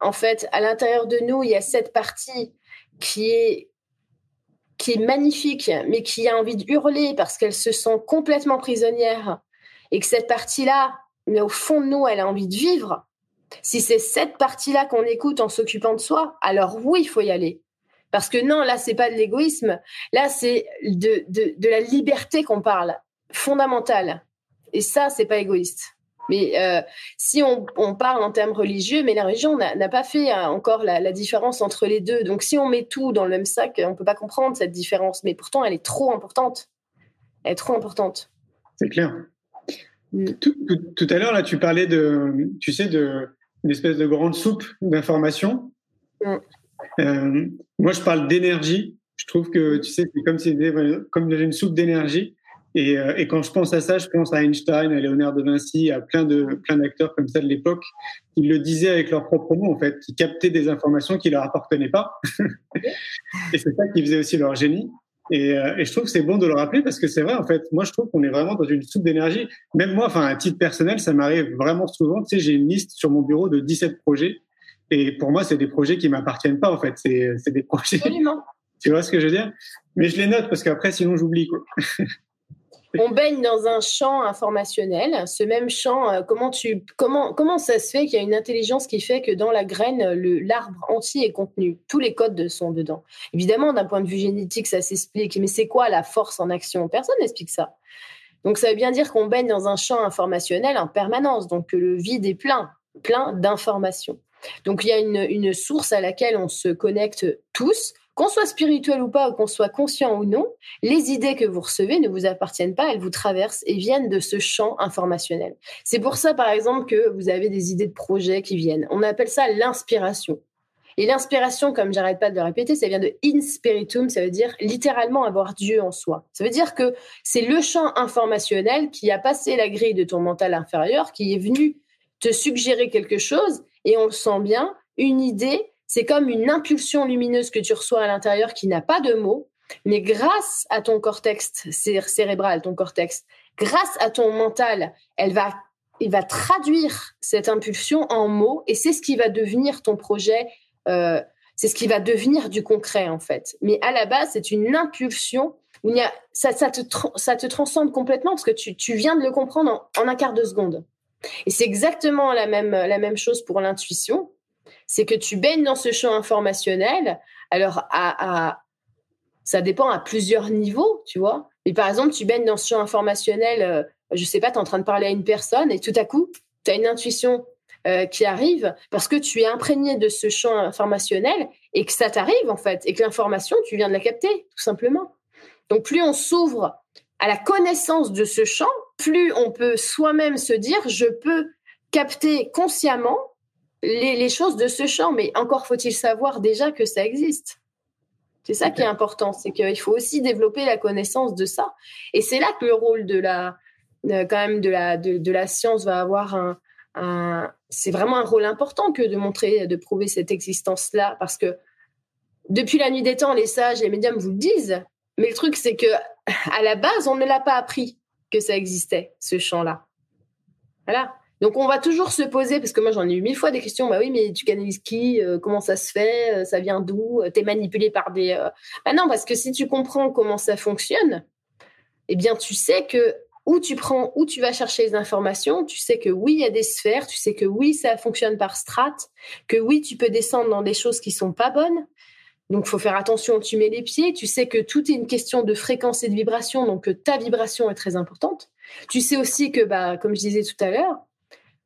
en fait, à l'intérieur de nous, il y a cette partie qui est qui est magnifique, mais qui a envie de hurler parce qu'elle se sent complètement prisonnière et que cette partie-là, mais au fond de nous, elle a envie de vivre, Si c'est cette partie-là qu'on écoute en s'occupant de soi, alors oui, il faut y aller. Parce que non, là, c'est pas de l'égoïsme. Là, c'est de, de, de, la liberté qu'on parle, fondamentale. Et ça, c'est pas égoïste. Mais euh, si on, on, parle en termes religieux, mais la religion n'a pas fait hein, encore la, la, différence entre les deux. Donc, si on met tout dans le même sac, on peut pas comprendre cette différence. Mais pourtant, elle est trop importante. Elle est trop importante. C'est clair. Tout, tout, tout, à l'heure, là, tu parlais de, tu sais, de une espèce de grande soupe d'informations. Mm. Euh, moi, je parle d'énergie. Je trouve que, tu sais, c'est comme, si, comme une soupe d'énergie. Et, euh, et, quand je pense à ça, je pense à Einstein, à Léonard de Vinci, à plein de plein d'acteurs comme ça de l'époque, qui le disaient avec leurs propres mots en fait, qui captaient des informations qui leur appartenaient pas. et c'est ça qui faisait aussi leur génie. Et, euh, et je trouve que c'est bon de le rappeler parce que c'est vrai en fait. Moi, je trouve qu'on est vraiment dans une soupe d'énergie. Même moi, enfin à titre personnel, ça m'arrive vraiment souvent. Tu sais, j'ai une liste sur mon bureau de 17 projets. Et pour moi, c'est des projets qui m'appartiennent pas en fait. C'est c'est des projets. Absolument. Tu vois ce que je veux dire? Mais je les note parce qu'après, sinon, j'oublie quoi. on baigne dans un champ informationnel. Ce même champ, euh, comment, tu, comment, comment ça se fait qu'il y a une intelligence qui fait que dans la graine, l'arbre entier est contenu? Tous les codes sont dedans. Évidemment, d'un point de vue génétique, ça s'explique. Mais c'est quoi la force en action? Personne n'explique ça. Donc ça veut bien dire qu'on baigne dans un champ informationnel en permanence. Donc que le vide est plein, plein d'informations. Donc il y a une, une source à laquelle on se connecte tous qu'on soit spirituel ou pas, ou qu'on soit conscient ou non, les idées que vous recevez ne vous appartiennent pas, elles vous traversent et viennent de ce champ informationnel. C'est pour ça, par exemple, que vous avez des idées de projets qui viennent. On appelle ça l'inspiration. Et l'inspiration, comme j'arrête pas de le répéter, ça vient de inspiritum, ça veut dire littéralement avoir Dieu en soi. Ça veut dire que c'est le champ informationnel qui a passé la grille de ton mental inférieur, qui est venu te suggérer quelque chose, et on le sent bien, une idée c'est comme une impulsion lumineuse que tu reçois à l'intérieur qui n'a pas de mots, mais grâce à ton cortex cérébral, ton cortex, grâce à ton mental, elle va, il va traduire cette impulsion en mots et c'est ce qui va devenir ton projet. Euh, c'est ce qui va devenir du concret en fait. Mais à la base, c'est une impulsion. Où il y a, ça, te, ça te transcende complètement parce que tu, tu viens de le comprendre en, en un quart de seconde. Et c'est exactement la même, la même chose pour l'intuition c'est que tu baignes dans ce champ informationnel. Alors, à, ça dépend à plusieurs niveaux, tu vois. Mais par exemple, tu baignes dans ce champ informationnel, euh, je sais pas, tu es en train de parler à une personne et tout à coup, tu as une intuition euh, qui arrive parce que tu es imprégné de ce champ informationnel et que ça t'arrive en fait, et que l'information, tu viens de la capter, tout simplement. Donc, plus on s'ouvre à la connaissance de ce champ, plus on peut soi-même se dire, je peux capter consciemment les, choses de ce champ, mais encore faut-il savoir déjà que ça existe. C'est ça qui est important, c'est qu'il faut aussi développer la connaissance de ça. Et c'est là que le rôle de la, quand même de la, de, la science va avoir un, c'est vraiment un rôle important que de montrer, de prouver cette existence-là, parce que depuis la nuit des temps, les sages, les médiums vous le disent, mais le truc c'est que à la base, on ne l'a pas appris que ça existait, ce champ-là. Voilà. Donc on va toujours se poser, parce que moi j'en ai eu mille fois des questions, bah oui, mais tu canalises qui euh, Comment ça se fait euh, Ça vient d'où euh, T'es manipulé par des... Bah non, parce que si tu comprends comment ça fonctionne, eh bien tu sais que où tu prends, où tu vas chercher les informations, tu sais que oui, il y a des sphères, tu sais que oui, ça fonctionne par strates, que oui, tu peux descendre dans des choses qui sont pas bonnes. Donc, faut faire attention où tu mets les pieds. Tu sais que tout est une question de fréquence et de vibration, donc que ta vibration est très importante. Tu sais aussi que, bah, comme je disais tout à l'heure,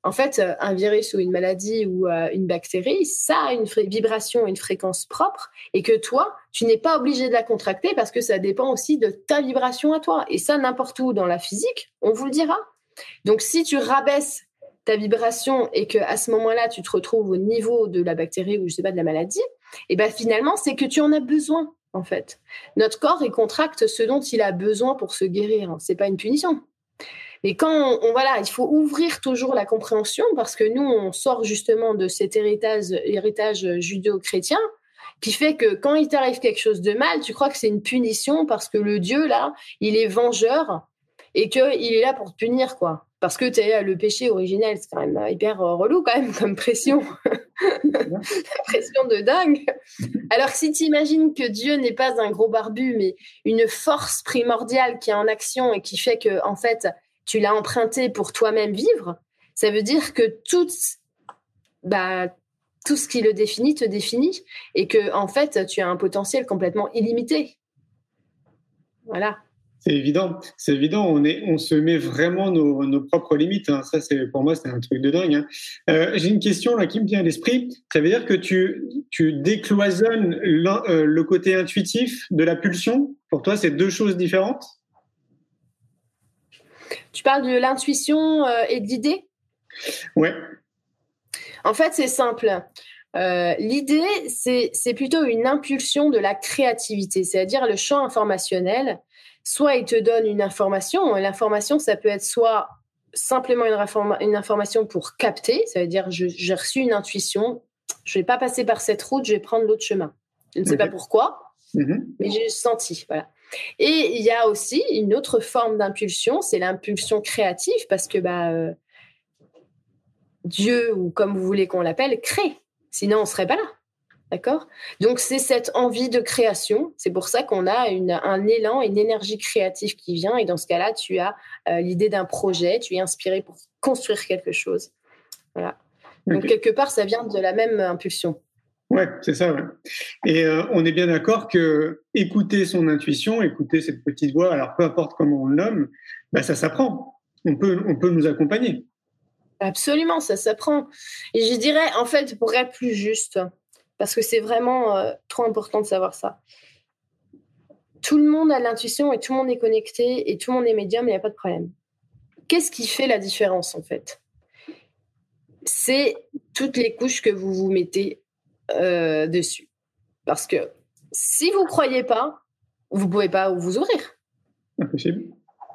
en fait, euh, un virus ou une maladie ou euh, une bactérie, ça a une vibration, une fréquence propre, et que toi, tu n'es pas obligé de la contracter parce que ça dépend aussi de ta vibration à toi. Et ça, n'importe où dans la physique, on vous le dira. Donc, si tu rabaisses ta vibration et que à ce moment-là, tu te retrouves au niveau de la bactérie ou je sais pas de la maladie, et eh ben finalement, c'est que tu en as besoin en fait. Notre corps il contracte ce dont il a besoin pour se guérir. C'est pas une punition. Mais quand on, voilà, il faut ouvrir toujours la compréhension parce que nous, on sort justement de cet héritage, héritage judéo-chrétien qui fait que quand il t'arrive quelque chose de mal, tu crois que c'est une punition parce que le Dieu, là, il est vengeur et qu'il est là pour te punir, quoi. Parce que es, le péché originel, c'est quand même hyper relou, quand même, comme pression. pression de dingue. Alors, si tu imagines que Dieu n'est pas un gros barbu, mais une force primordiale qui est en action et qui fait que, en fait, tu l'as emprunté pour toi-même vivre, ça veut dire que toute bah, tout ce qui le définit te définit et que en fait tu as un potentiel complètement illimité. Voilà. C'est évident, c'est évident. On se met vraiment nos, propres limites. Hein. Pour moi, c'est un truc de dingue. Hein. Euh, J'ai une question là qui me vient à l'esprit. Ça veut dire que tu, tu décloisonnes euh, le côté intuitif de la pulsion? Pour toi, c'est deux choses différentes? Tu parles de l'intuition euh, et de l'idée? Ouais. En fait, c'est simple. Euh, l'idée, c'est plutôt une impulsion de la créativité, c'est-à-dire le champ informationnel soit il te donne une information. L'information, ça peut être soit simplement une, une information pour capter, ça veut dire j'ai reçu une intuition, je vais pas passer par cette route, je vais prendre l'autre chemin. Je ne sais pas pourquoi, mm-hmm. mais j'ai senti. Voilà. Et il y a aussi une autre forme d'impulsion, c'est l'impulsion créative, parce que bah, euh, Dieu, ou comme vous voulez qu'on l'appelle, crée. Sinon, on ne serait pas là. D'accord? Donc, c'est cette envie de création. C'est pour ça qu'on a un élan, une énergie créative qui vient. Et dans ce cas-là, tu as euh, l'idée d'un projet, tu es inspiré pour construire quelque chose. Voilà. Donc, quelque part, ça vient de la même impulsion. Ouais, c'est ça. Et euh, on est bien d'accord que écouter son intuition, écouter cette petite voix, alors peu importe comment on le nomme, bah, ça s'apprend. On peut, on peut nous accompagner. Absolument, ça s'apprend. Et je dirais, en fait, pour être plus juste, parce que c'est vraiment euh, trop important de savoir ça. Tout le monde a l'intuition et tout le monde est connecté et tout le monde est médium, il n'y a pas de problème. Qu'est-ce qui fait la différence en fait? C'est toutes les couches que vous vous mettez euh, dessus. Parce que si vous ne croyez pas, vous ne pouvez pas vous ouvrir. Impossible.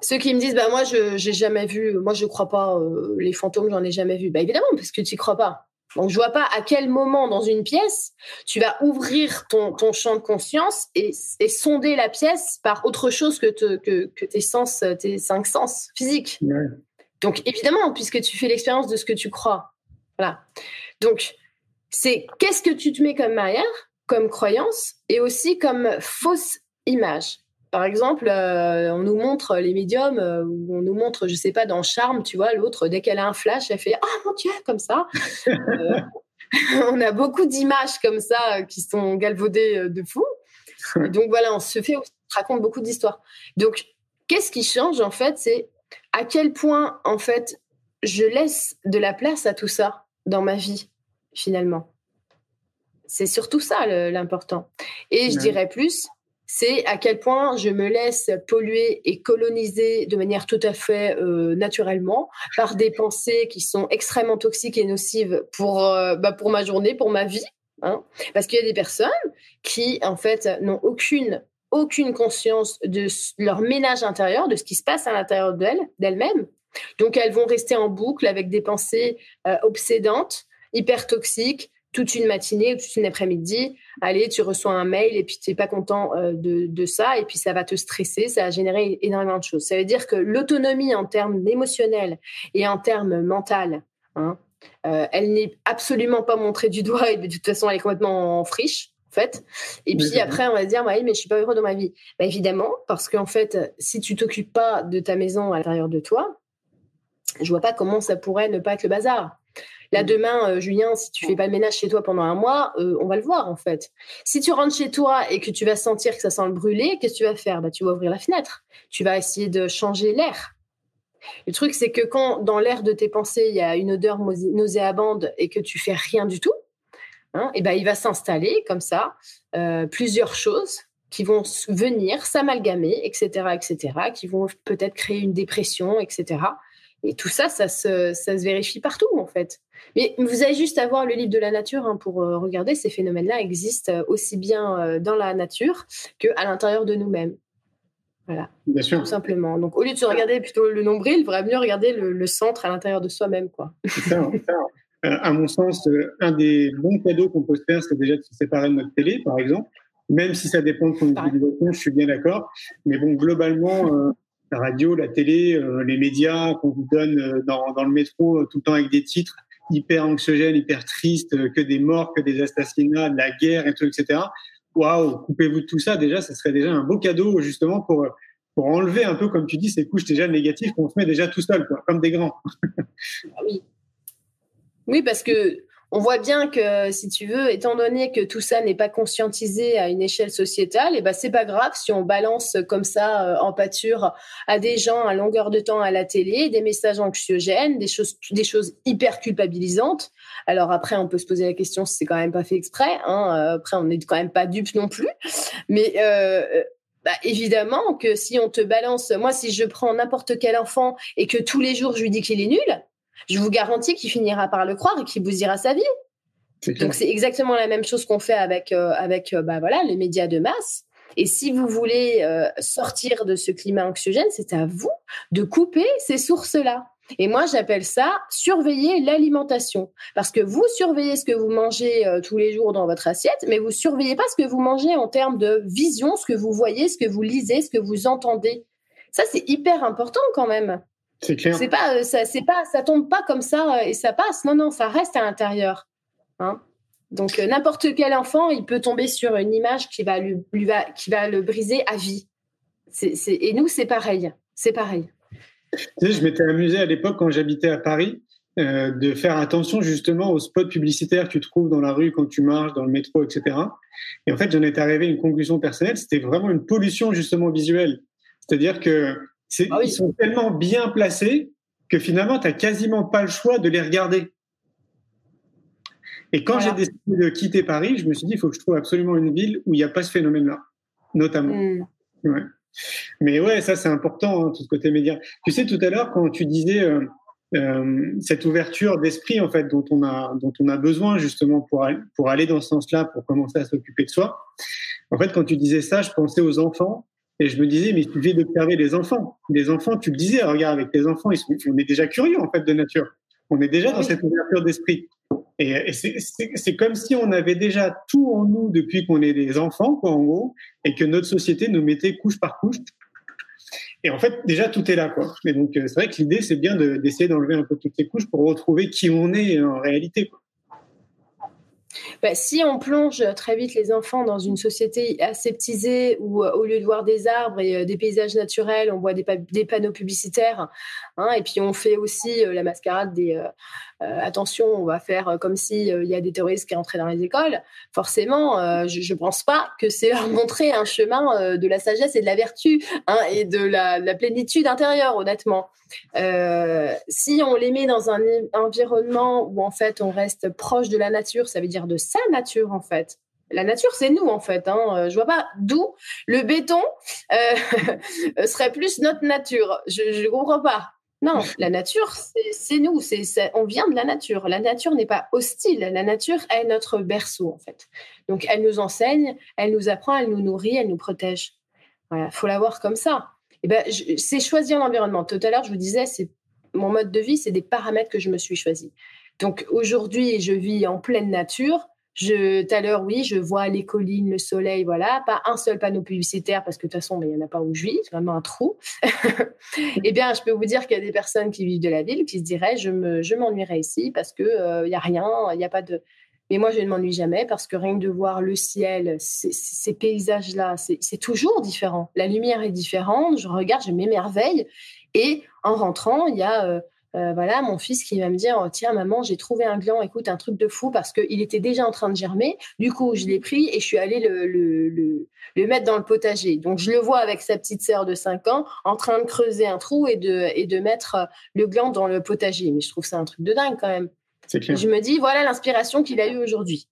Ceux qui me disent, bah moi je n'ai jamais vu, moi je ne crois pas euh, les fantômes, j'en ai jamais vu. Bah évidemment, parce que tu n'y crois pas. Donc, je vois pas à quel moment dans une pièce tu vas ouvrir ton, ton champ de conscience et, et, sonder la pièce par autre chose que, te, que, que, tes sens, tes cinq sens physiques. Donc, évidemment, puisque tu fais l'expérience de ce que tu crois. Voilà. Donc, c'est qu'est-ce que tu te mets comme barrière, comme croyance et aussi comme fausse image. Par exemple, euh, on nous montre les médiums, euh, on nous montre, je sais pas, dans Charme, tu vois, l'autre, dès qu'elle a un flash, elle fait Ah mon Dieu, comme ça. Euh, on a beaucoup d'images comme ça qui sont galvaudées de fou. donc voilà, on se fait, on raconte beaucoup d'histoires. Donc, qu'est-ce qui change en fait C'est à quel point en fait je laisse de la place à tout ça dans ma vie finalement. C'est surtout ça l'important. Et je dirais plus, c'est à quel point je me laisse polluer et coloniser de manière tout à fait euh, naturellement par des pensées qui sont extrêmement toxiques et nocives pour, euh, bah, pour ma journée, pour ma vie. Hein. Parce qu'il y a des personnes qui, en fait, n'ont aucune, aucune conscience de leur ménage intérieur, de ce qui se passe à l'intérieur d'elles, d'elles-mêmes. Donc, elles vont rester en boucle avec des pensées euh, obsédantes, hyper toxiques, toute une matinée ou toute une après-midi, allez, tu reçois un mail et puis tu n'es pas content euh, de, ça et puis ça va te stresser, ça va générer énormément de choses. Ça veut dire que l'autonomie en termes émotionnels et en termes mental, hein, euh, elle n'est absolument pas montrée du doigt et de toute façon elle est complètement en friche. En fait. Et puis après, on va se dire, oui, mais je suis pas heureux dans ma vie. Bah, évidemment, parce qu'en fait, si tu t'occupes pas de ta maison à l'intérieur de toi, je vois pas comment ça pourrait ne pas être le bazar. Là, mm. demain, euh, Julien, si tu fais pas le ménage chez toi pendant un mois, euh, on va le voir en fait. Si tu rentres chez toi et que tu vas sentir que ça sent le brûler, qu'est-ce que tu vas faire? Bah, Tu vas ouvrir la fenêtre. Tu vas essayer de changer l'air. Le truc, c'est que quand dans l'air de tes pensées, il y a une odeur nauséabonde et que tu fais rien du tout, hein, et ben, il va s'installer comme ça euh, plusieurs choses qui vont venir s'amalgamer, etc., etc., qui vont peut-être créer une dépression, etc. Et tout ça, ça se, ça se vérifie partout, en fait. Mais vous avez juste à voir le livre de la nature hein, pour euh, regarder, ces phénomènes-là existent euh, aussi bien euh, dans la nature qu'à l'intérieur de nous-mêmes. Voilà. Bien sûr. Tout simplement. Donc, au lieu de se regarder plutôt le nombril, il vaudrait mieux regarder le, centre à l'intérieur de soi-même. Quoi. C'est ça, ça. à mon sens, un des bons cadeaux qu'on peut se faire, c'est déjà de se séparer de notre télé, par exemple. Même si ça dépend de son utilisation, je suis bien d'accord. Mais bon, globalement, la radio, la télé, les médias qu'on vous donne dans, dans, le métro tout le temps avec des titres hyper anxiogènes, hyper tristes, que des morts, que des assassinats, de la guerre et tout, etc. Waouh, coupez-vous de tout ça. Déjà, ça serait déjà un beau cadeau justement pour pour enlever un peu, comme tu dis, ces couches déjà négatives qu'on se met déjà tout seul, comme des grands. oui. Oui, parce que on voit bien que, si tu veux, étant donné que tout ça n'est pas conscientisé à une échelle sociétale, et eh ben c'est pas grave si on balance comme ça euh, en pâture à des gens à longueur de temps à la télé des messages anxiogènes, des choses, des choses hyper culpabilisantes. Alors après, on peut se poser la question si c'est quand même pas fait exprès. Hein. Euh, après, on n'est quand même pas dupes non plus. Mais euh, bah, évidemment que si on te balance, moi, si je prends n'importe quel enfant et que tous les jours je lui dis qu'il est nul, je vous garantis qu'il finira par le croire et qu'il vous dira sa vie. Donc c'est exactement la même chose qu'on fait avec euh, avec euh, bah voilà les médias de masse. Et si vous voulez euh, sortir de ce climat anxiogène, c'est à vous de couper ces sources-là. Et moi, j'appelle ça surveiller l'alimentation. Parce que vous surveillez ce que vous mangez tous les jours dans votre assiette, mais vous surveillez pas ce que vous mangez en termes de vision, ce que vous voyez, ce que vous lisez, ce que vous entendez. Ça, c'est hyper important quand même. C'est clair. C'est pas, euh, ça, c'est pas, ça tombe pas comme ça euh, et ça passe. Non, non, ça reste à l'intérieur. Hein Donc euh, n'importe quel enfant, il peut tomber sur une image qui va lui, lui va, qui va le briser à vie. C'est, c'est, et nous, c'est pareil. C'est pareil. Tu sais, je m'étais amusé à l'époque quand j'habitais à Paris euh, de faire attention justement aux spots publicitaires que tu trouves dans la rue quand tu marches, dans le métro, etc. Et en fait, j'en étais arrivé à une conclusion personnelle. C'était vraiment une pollution justement visuelle. C'est-à-dire que ah ils sont tellement bien placés que finalement, tu n'as quasiment pas le choix de les regarder. Et quand j'ai décidé de quitter Paris, je me suis dit, il faut que je trouve absolument une ville où il n'y a pas ce phénomène-là, notamment. Hmm. Ouais. Mais ouais, ça c'est important, hein, tout ce côté média. Tu sais, tout à l'heure, quand tu disais euh, euh, cette ouverture d'esprit, en fait, dont on a, dont on a besoin justement pour, pour aller dans ce sens-là, pour commencer à s'occuper de soi. En fait, quand tu disais ça, je pensais aux enfants et je me disais, mais il suffit d'observer les enfants. Les enfants, tu le disais, regarde, avec les enfants, ils sont, on est déjà curieux, en fait, de nature. On est déjà dans cette ouverture d'esprit. Et, c'est comme si on avait déjà tout en nous depuis qu'on est des enfants, quoi, en gros, et que notre société nous mettait couche par couche. Et en fait, déjà, tout est là, quoi. Et donc, euh, c'est vrai que l'idée, c'est bien d'essayer d'enlever un peu toutes ces couches pour retrouver qui on est en réalité, quoi. Bah, si on plonge très vite les enfants dans une société aseptisée où euh, au lieu de voir des arbres et euh, des paysages naturels, on voit des, panneaux publicitaires, hein, et puis on fait aussi euh, la mascarade des attention, on va faire comme si il y a des terroristes qui rentraient dans les écoles. Forcément, je ne pense pas que c'est leur montrer un chemin de la sagesse et de la vertu hein, et de la, plénitude intérieure, honnêtement. si on les met dans un environnement où en fait on reste proche de la nature, ça veut dire de sa nature en fait. La nature, c'est nous en fait. Hein. Euh, je vois pas d'où le béton euh, serait plus notre nature. Je ne comprends pas. Non, la nature, c'est nous. C'est on vient de la nature. La nature n'est pas hostile. La nature est notre berceau en fait. Donc elle nous enseigne, elle nous apprend, elle nous nourrit, elle nous protège. Voilà, faut la voir comme ça. Et eh ben, c'est choisir l'environnement. Tout à l'heure, je vous disais, c'est mon mode de vie, c'est des paramètres que je me suis choisi. Donc aujourd'hui, je vis en pleine nature. Je, tout à l'heure, oui, je vois les collines, le soleil, voilà, pas un seul panneau publicitaire parce que de toute façon, il n'y en a pas où je vis, c'est vraiment un trou. eh bien, je peux vous dire qu'il y a des personnes qui vivent de la ville qui se diraient, je me, je m'ennuierais ici parce que il euh, y a rien, il n'y a pas de. Mais moi, je ne m'ennuie jamais parce que rien que de voir le ciel, ces paysages-là, c'est toujours différent. La lumière est différente. Je regarde, je m'émerveille. Et en rentrant, il y a euh, euh, voilà, mon fils qui va me dire oh, Tiens, maman, j'ai trouvé un gland, écoute, un truc de fou parce qu'il était déjà en train de germer. Du coup, je l'ai pris et je suis allée le, le, le, mettre dans le potager. Donc, je le vois avec sa petite sœur de 5 ans en train de creuser un trou et de, et de mettre euh, le gland dans le potager. Mais je trouve ça un truc de dingue quand même. Je me dis Voilà l'inspiration qu'il a eue aujourd'hui.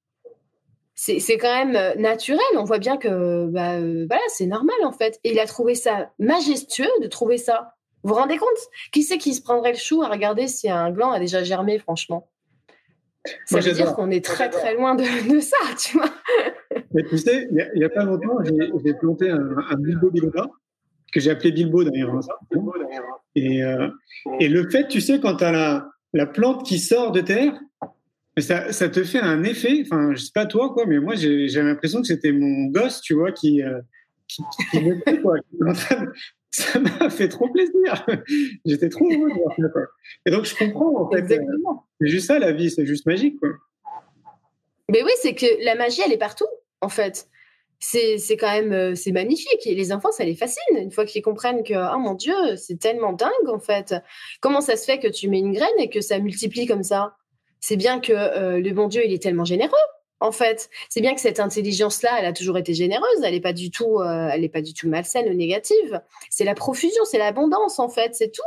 C'est quand même euh, naturel. On voit bien que bah, voilà, c'est normal en fait. Et il a trouvé ça majestueux de trouver ça. Vous vous rendez compte? Qui c'est qui se prendrait le chou à regarder si un gland a déjà germé, franchement? Ça veut dire qu'on est très très loin de, ça, tu vois? Mais tu sais, il n'y a, pas longtemps, j'ai planté un, Bilbo biloba, que j'ai appelé Bilbo d'ailleurs. Hein. Et, euh, et le fait, tu sais, quand tu as la, la plante qui sort de terre, ça, ça, te fait un effet, enfin, je sais pas toi, quoi, mais moi, j'ai l'impression que c'était mon gosse, tu vois, qui, euh, qui, qui, me fait, quoi, ça m'a fait trop plaisir. J'étais trop heureux de voir ça. Et donc, je comprends, en fait. Exactement. C'est juste ça, la vie, c'est juste magique, quoi. Mais oui, c'est que la magie, elle est partout, en fait. C'est quand même, euh, c'est magnifique. Et les enfants, ça les fascine. Une fois qu'ils comprennent que, oh mon Dieu, c'est tellement dingue, en fait. Comment ça se fait que tu mets une graine et que ça multiplie comme ça? C'est bien que euh, le bon Dieu, il est tellement généreux. En fait, c'est bien que cette intelligence-là, elle a toujours été généreuse. Elle n'est pas du tout, euh, elle est pas du tout malsaine ou négative. C'est la profusion, c'est l'abondance en fait, c'est tout.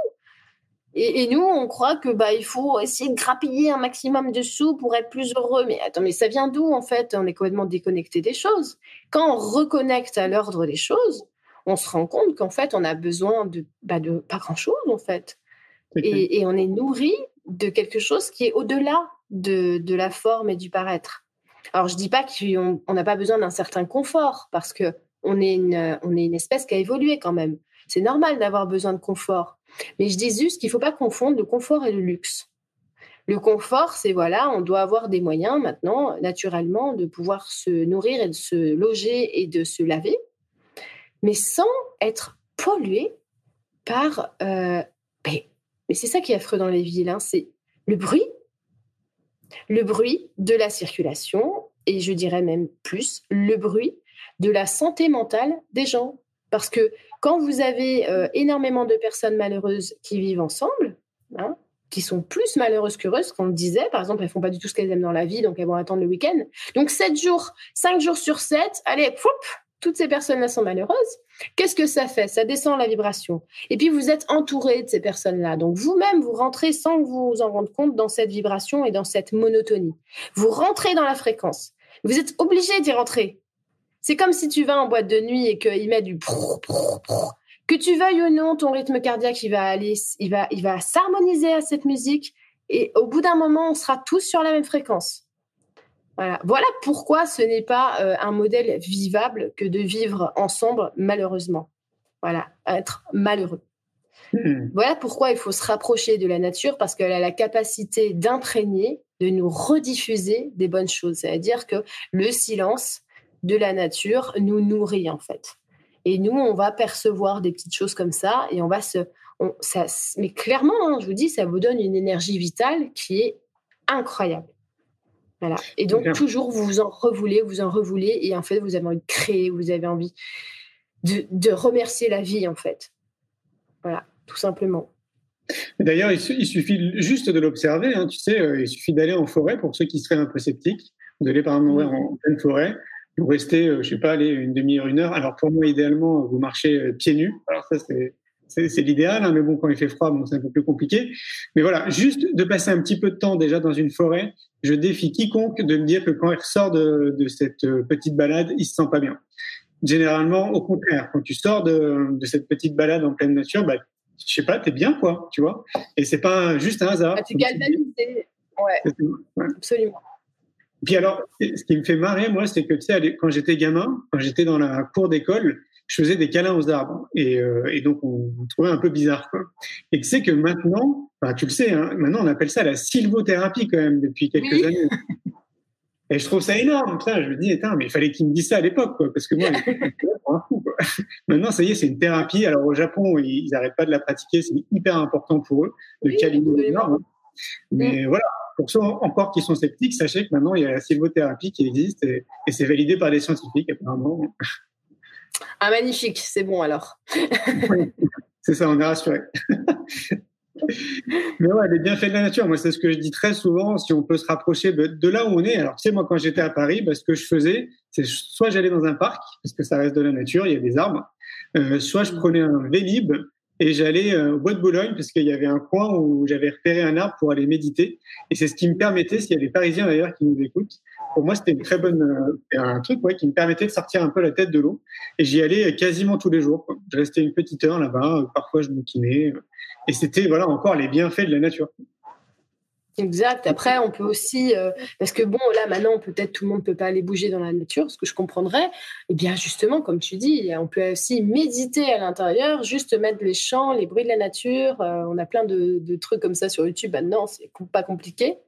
Et, nous, on croit que bah il faut essayer de grappiller un maximum de sous pour être plus heureux. Mais attends, mais ça vient d'où en fait? On est complètement déconnecté des choses. Quand on reconnecte à l'ordre des choses, on se rend compte qu'en fait, on a besoin de, bah, de pas grand-chose en fait. Et, on est nourri de quelque chose qui est au-delà de, de, la forme et du paraître. Alors, je dis pas qu'on n'a pas besoin d'un certain confort parce que on est une, une espèce qui a évolué quand même. C'est normal d'avoir besoin de confort. Mais je dis juste qu'il ne faut pas confondre le confort et le luxe. Le confort, c'est voilà, on doit avoir des moyens maintenant, naturellement, de pouvoir se nourrir et de se loger et de se laver, mais sans être pollué par. Euh, ben, mais c'est ça qui est affreux dans les villes, hein, c'est le bruit, le bruit de la circulation, et je dirais même plus, le bruit de la santé mentale des gens. Parce que quand vous avez euh, énormément de personnes malheureuses qui vivent ensemble, hein, qui sont plus malheureuses qu'heureuses, qu'on le disait, par exemple, elles font pas du tout ce qu'elles aiment dans la vie, donc elles vont attendre le week-end. Donc 7 jours, 5 jours sur 7, allez, toutes ces personnes-là sont malheureuses. Qu'est-ce que ça fait? Ça descend la vibration. Et puis vous êtes entouré de ces personnes-là. Donc vous-même, vous rentrez sans que vous vous en rendre compte dans cette vibration et dans cette monotonie. Vous rentrez dans la fréquence. Vous êtes obligé d'y rentrer. C'est comme si tu vas en boîte de nuit et qu'il met du que tu veuilles ou non, ton rythme cardiaque, il va aller, il va, il va s'harmoniser à cette musique et au bout d'un moment, on sera tous sur la même fréquence. Voilà. Voilà pourquoi ce n'est pas euh, un modèle vivable que de vivre ensemble, malheureusement. Voilà, être malheureux. Hmm. Voilà pourquoi il faut se rapprocher de la nature parce qu'elle a la capacité d'imprégner, de nous rediffuser des bonnes choses. C'est-à-dire que le silence, de la nature nous nourrit en fait. Et nous, on va percevoir des petites choses comme ça et on va se... ça, mais clairement, hein, je vous dis, ça vous donne une énergie vitale qui est incroyable. Voilà. Et donc, toujours, vous vous en revoulez, vous en revoulez, et en fait, vous avez envie de créer, vous avez envie de, de remercier la vie, en fait. Voilà, tout simplement. D'ailleurs, il, suffit juste de l'observer. Hein, tu sais, euh, il suffit d'aller en forêt pour ceux qui seraient un peu sceptiques, d'aller par exemple en pleine forêt vous restez, euh, je sais pas, aller une demi-heure, une heure. Alors pour moi, idéalement, vous marchez euh, pieds nus. Alors ça, c'est c'est l'idéal, hein, mais bon, quand il fait froid, bon, c'est un peu plus compliqué. Mais voilà, juste de passer un petit peu de temps déjà dans une forêt, je défie quiconque de me dire que quand il ressort de, de cette euh, petite balade, il se sent pas bien. Généralement, au contraire, quand tu sors de, de cette petite balade en pleine nature, bah, je sais pas, t'es bien, quoi, tu vois. Et c'est pas juste un hasard. Ah, tu galvanisé. Ouais, absolument. Puis alors, ce qui me fait marrer, moi, c'est que tu sais, quand j'étais gamin, quand j'étais dans la cour d'école, je faisais des câlins aux arbres. Et, euh, et donc, on, trouvait un peu bizarre. Quoi. Et tu sais que maintenant, enfin, tu le sais, hein, maintenant, on appelle ça la sylvothérapie quand même depuis quelques années. Et je trouve ça énorme. Putain, je me dis, mais il fallait qu'il me dise ça à l'époque, parce que moi, un fou, quoi. maintenant, ça y est, c'est une thérapie. Alors au Japon, ils n'arrêtent pas de la pratiquer, c'est hyper important pour eux, le oui, hein. Mais voilà, pour ceux encore qui sont sceptiques, sachez que maintenant, il y a la sylvothérapie qui existe et, c'est validé par des scientifiques, apparemment. Ah, magnifique, c'est bon alors. c'est ça, on est rassuré. Mais ouais, les bienfaits de la nature, moi, c'est ce que je dis très souvent, si on peut se rapprocher de, là où on est. Alors, tu sais, moi, quand j'étais à Paris, bah, ce que je faisais, c'est soit j'allais dans un parc, parce que ça reste de la nature, il y a des arbres, euh, soit je prenais un Vélib et j'allais euh, au bois de Boulogne parce qu'il y avait un coin où j'avais repéré un arbre pour aller méditer. Et c'est ce qui me permettait, s'il y a des Parisiens d'ailleurs qui nous écoutent, pour moi c'était une très bonne, euh, un truc qui me permettait de sortir un peu la tête de l'eau. Et j'y allais quasiment tous les jours. Je restais une petite heure là-bas, parfois je bouquinais. Et c'était voilà encore les bienfaits de la nature. Exact. Après, on peut aussi, euh, parce que bon, là maintenant, peut-être tout le monde peut pas aller bouger dans la nature, ce que je comprendrais. Eh bien, justement, comme tu dis, on peut aussi méditer à l'intérieur, juste mettre les chants, les bruits de la nature. Euh, on a plein de, trucs comme ça sur YouTube maintenant, c'est pas compliqué.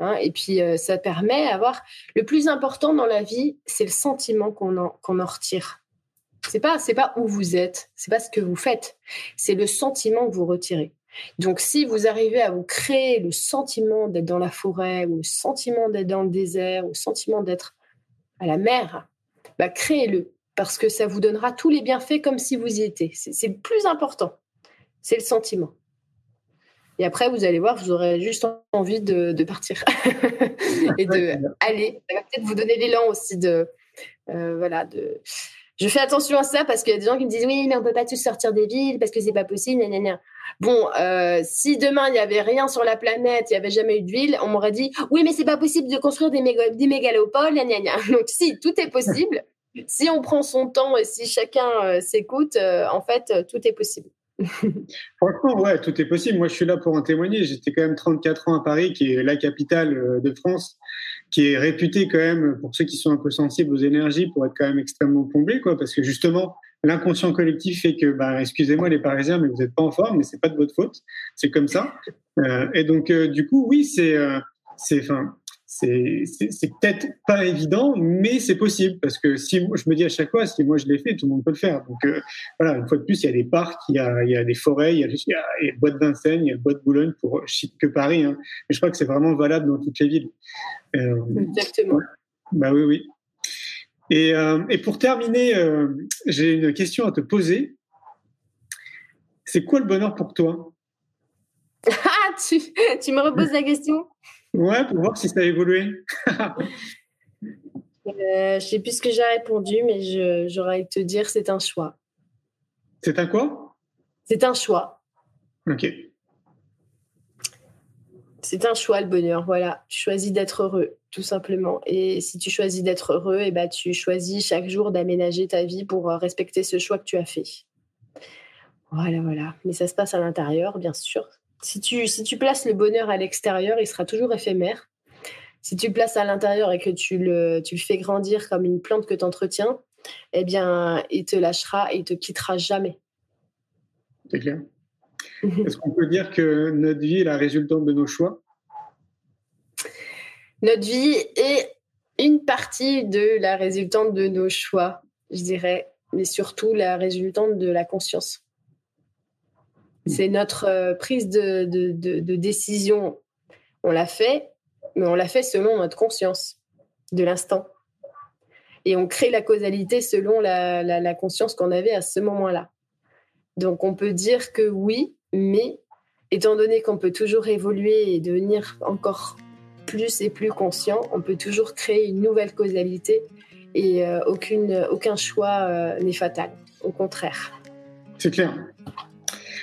Hein. et puis, euh, ça permet d'avoir. Le plus important dans la vie, c'est le sentiment qu'on en, retire. C'est pas, c'est pas où vous êtes, c'est pas ce que vous faites, c'est le sentiment que vous retirez. Donc, si vous arrivez à vous créer le sentiment d'être dans la forêt, ou le sentiment d'être dans le désert, ou le sentiment d'être à la mer, bah, créez-le, parce que ça vous donnera tous les bienfaits comme si vous y étiez. C'est le plus important, c'est le sentiment. Et après, vous allez voir, vous aurez juste envie de, de partir et de aller. Ça va peut-être vous donner l'élan aussi de, euh, voilà, de. Je fais attention à ça parce qu'il y a des gens qui me disent oui, mais on peut pas tous sortir des villes parce que c'est pas possible. Bon, euh, si demain il y avait rien sur la planète, il y avait jamais eu de ville, on m'aurait dit oui, mais c'est pas possible de construire des, des mégalopoles. Donc si tout est possible, si on prend son temps et si chacun euh, s'écoute, en fait, tout est possible. Franchement, ouais, tout est possible. Moi, je suis là pour en témoigner. J'étais quand même 34 ans à Paris, qui est la capitale euh, de France, qui est réputée quand même, pour ceux qui sont un peu sensibles aux énergies, pour être quand même extrêmement plombée, quoi, parce que justement, l'inconscient collectif fait que, bah, excusez-moi les Parisiens, mais vous n'êtes pas en forme, mais c'est pas de votre faute. C'est comme ça. Euh, et donc, euh, du coup, oui, c'est, c'est, enfin, c'est peut-être pas évident, mais c'est possible parce que si je me dis à chaque fois, si moi je l'ai fait, tout le monde peut le faire. Donc euh, voilà, une fois de plus, il y a des parcs, il y a, il y a des forêts, il y a, il y a, bois de Vincennes, il y a le bois de Boulogne pour que Paris. Hein. Mais je crois que c'est vraiment valable dans toutes les villes. Euh, Exactement. Bah oui, oui. Et, euh, et pour terminer, euh, j'ai une question à te poser. C'est quoi le bonheur pour toi? Ah, tu, tu me reposes la question? Ouais, pour voir si ça a évolué. euh, je sais plus ce que j'ai répondu, mais j'aurais à te dire c'est un choix. C'est un quoi? C'est un choix. Ok. C'est un choix le bonheur, voilà. Tu choisis d'être heureux, tout simplement. Et si tu choisis d'être heureux, et eh ben, tu choisis chaque jour d'aménager ta vie pour euh, respecter ce choix que tu as fait. Voilà, voilà. Mais ça se passe à l'intérieur, bien sûr si tu, si tu places le bonheur à l'extérieur, il sera toujours éphémère. Si tu le places à l'intérieur et que tu le, tu le fais grandir comme une plante que tu entretiens, eh bien, il te lâchera et il te quittera jamais. C'est clair. Est-ce qu'on peut dire que notre vie est la résultante de nos choix? Notre vie est une partie de la résultante de nos choix, je dirais, mais surtout la résultante de la conscience. C'est notre euh, prise de, décision. On l'a fait, mais on l'a fait selon notre conscience de l'instant. Et on crée la causalité selon la, conscience qu'on avait à ce moment-là. Donc on peut dire que oui, mais étant donné qu'on peut toujours évoluer et devenir encore plus et plus conscient, on peut toujours créer une nouvelle causalité et euh, aucune, aucun choix euh, n'est fatal. Au contraire. C'est clair.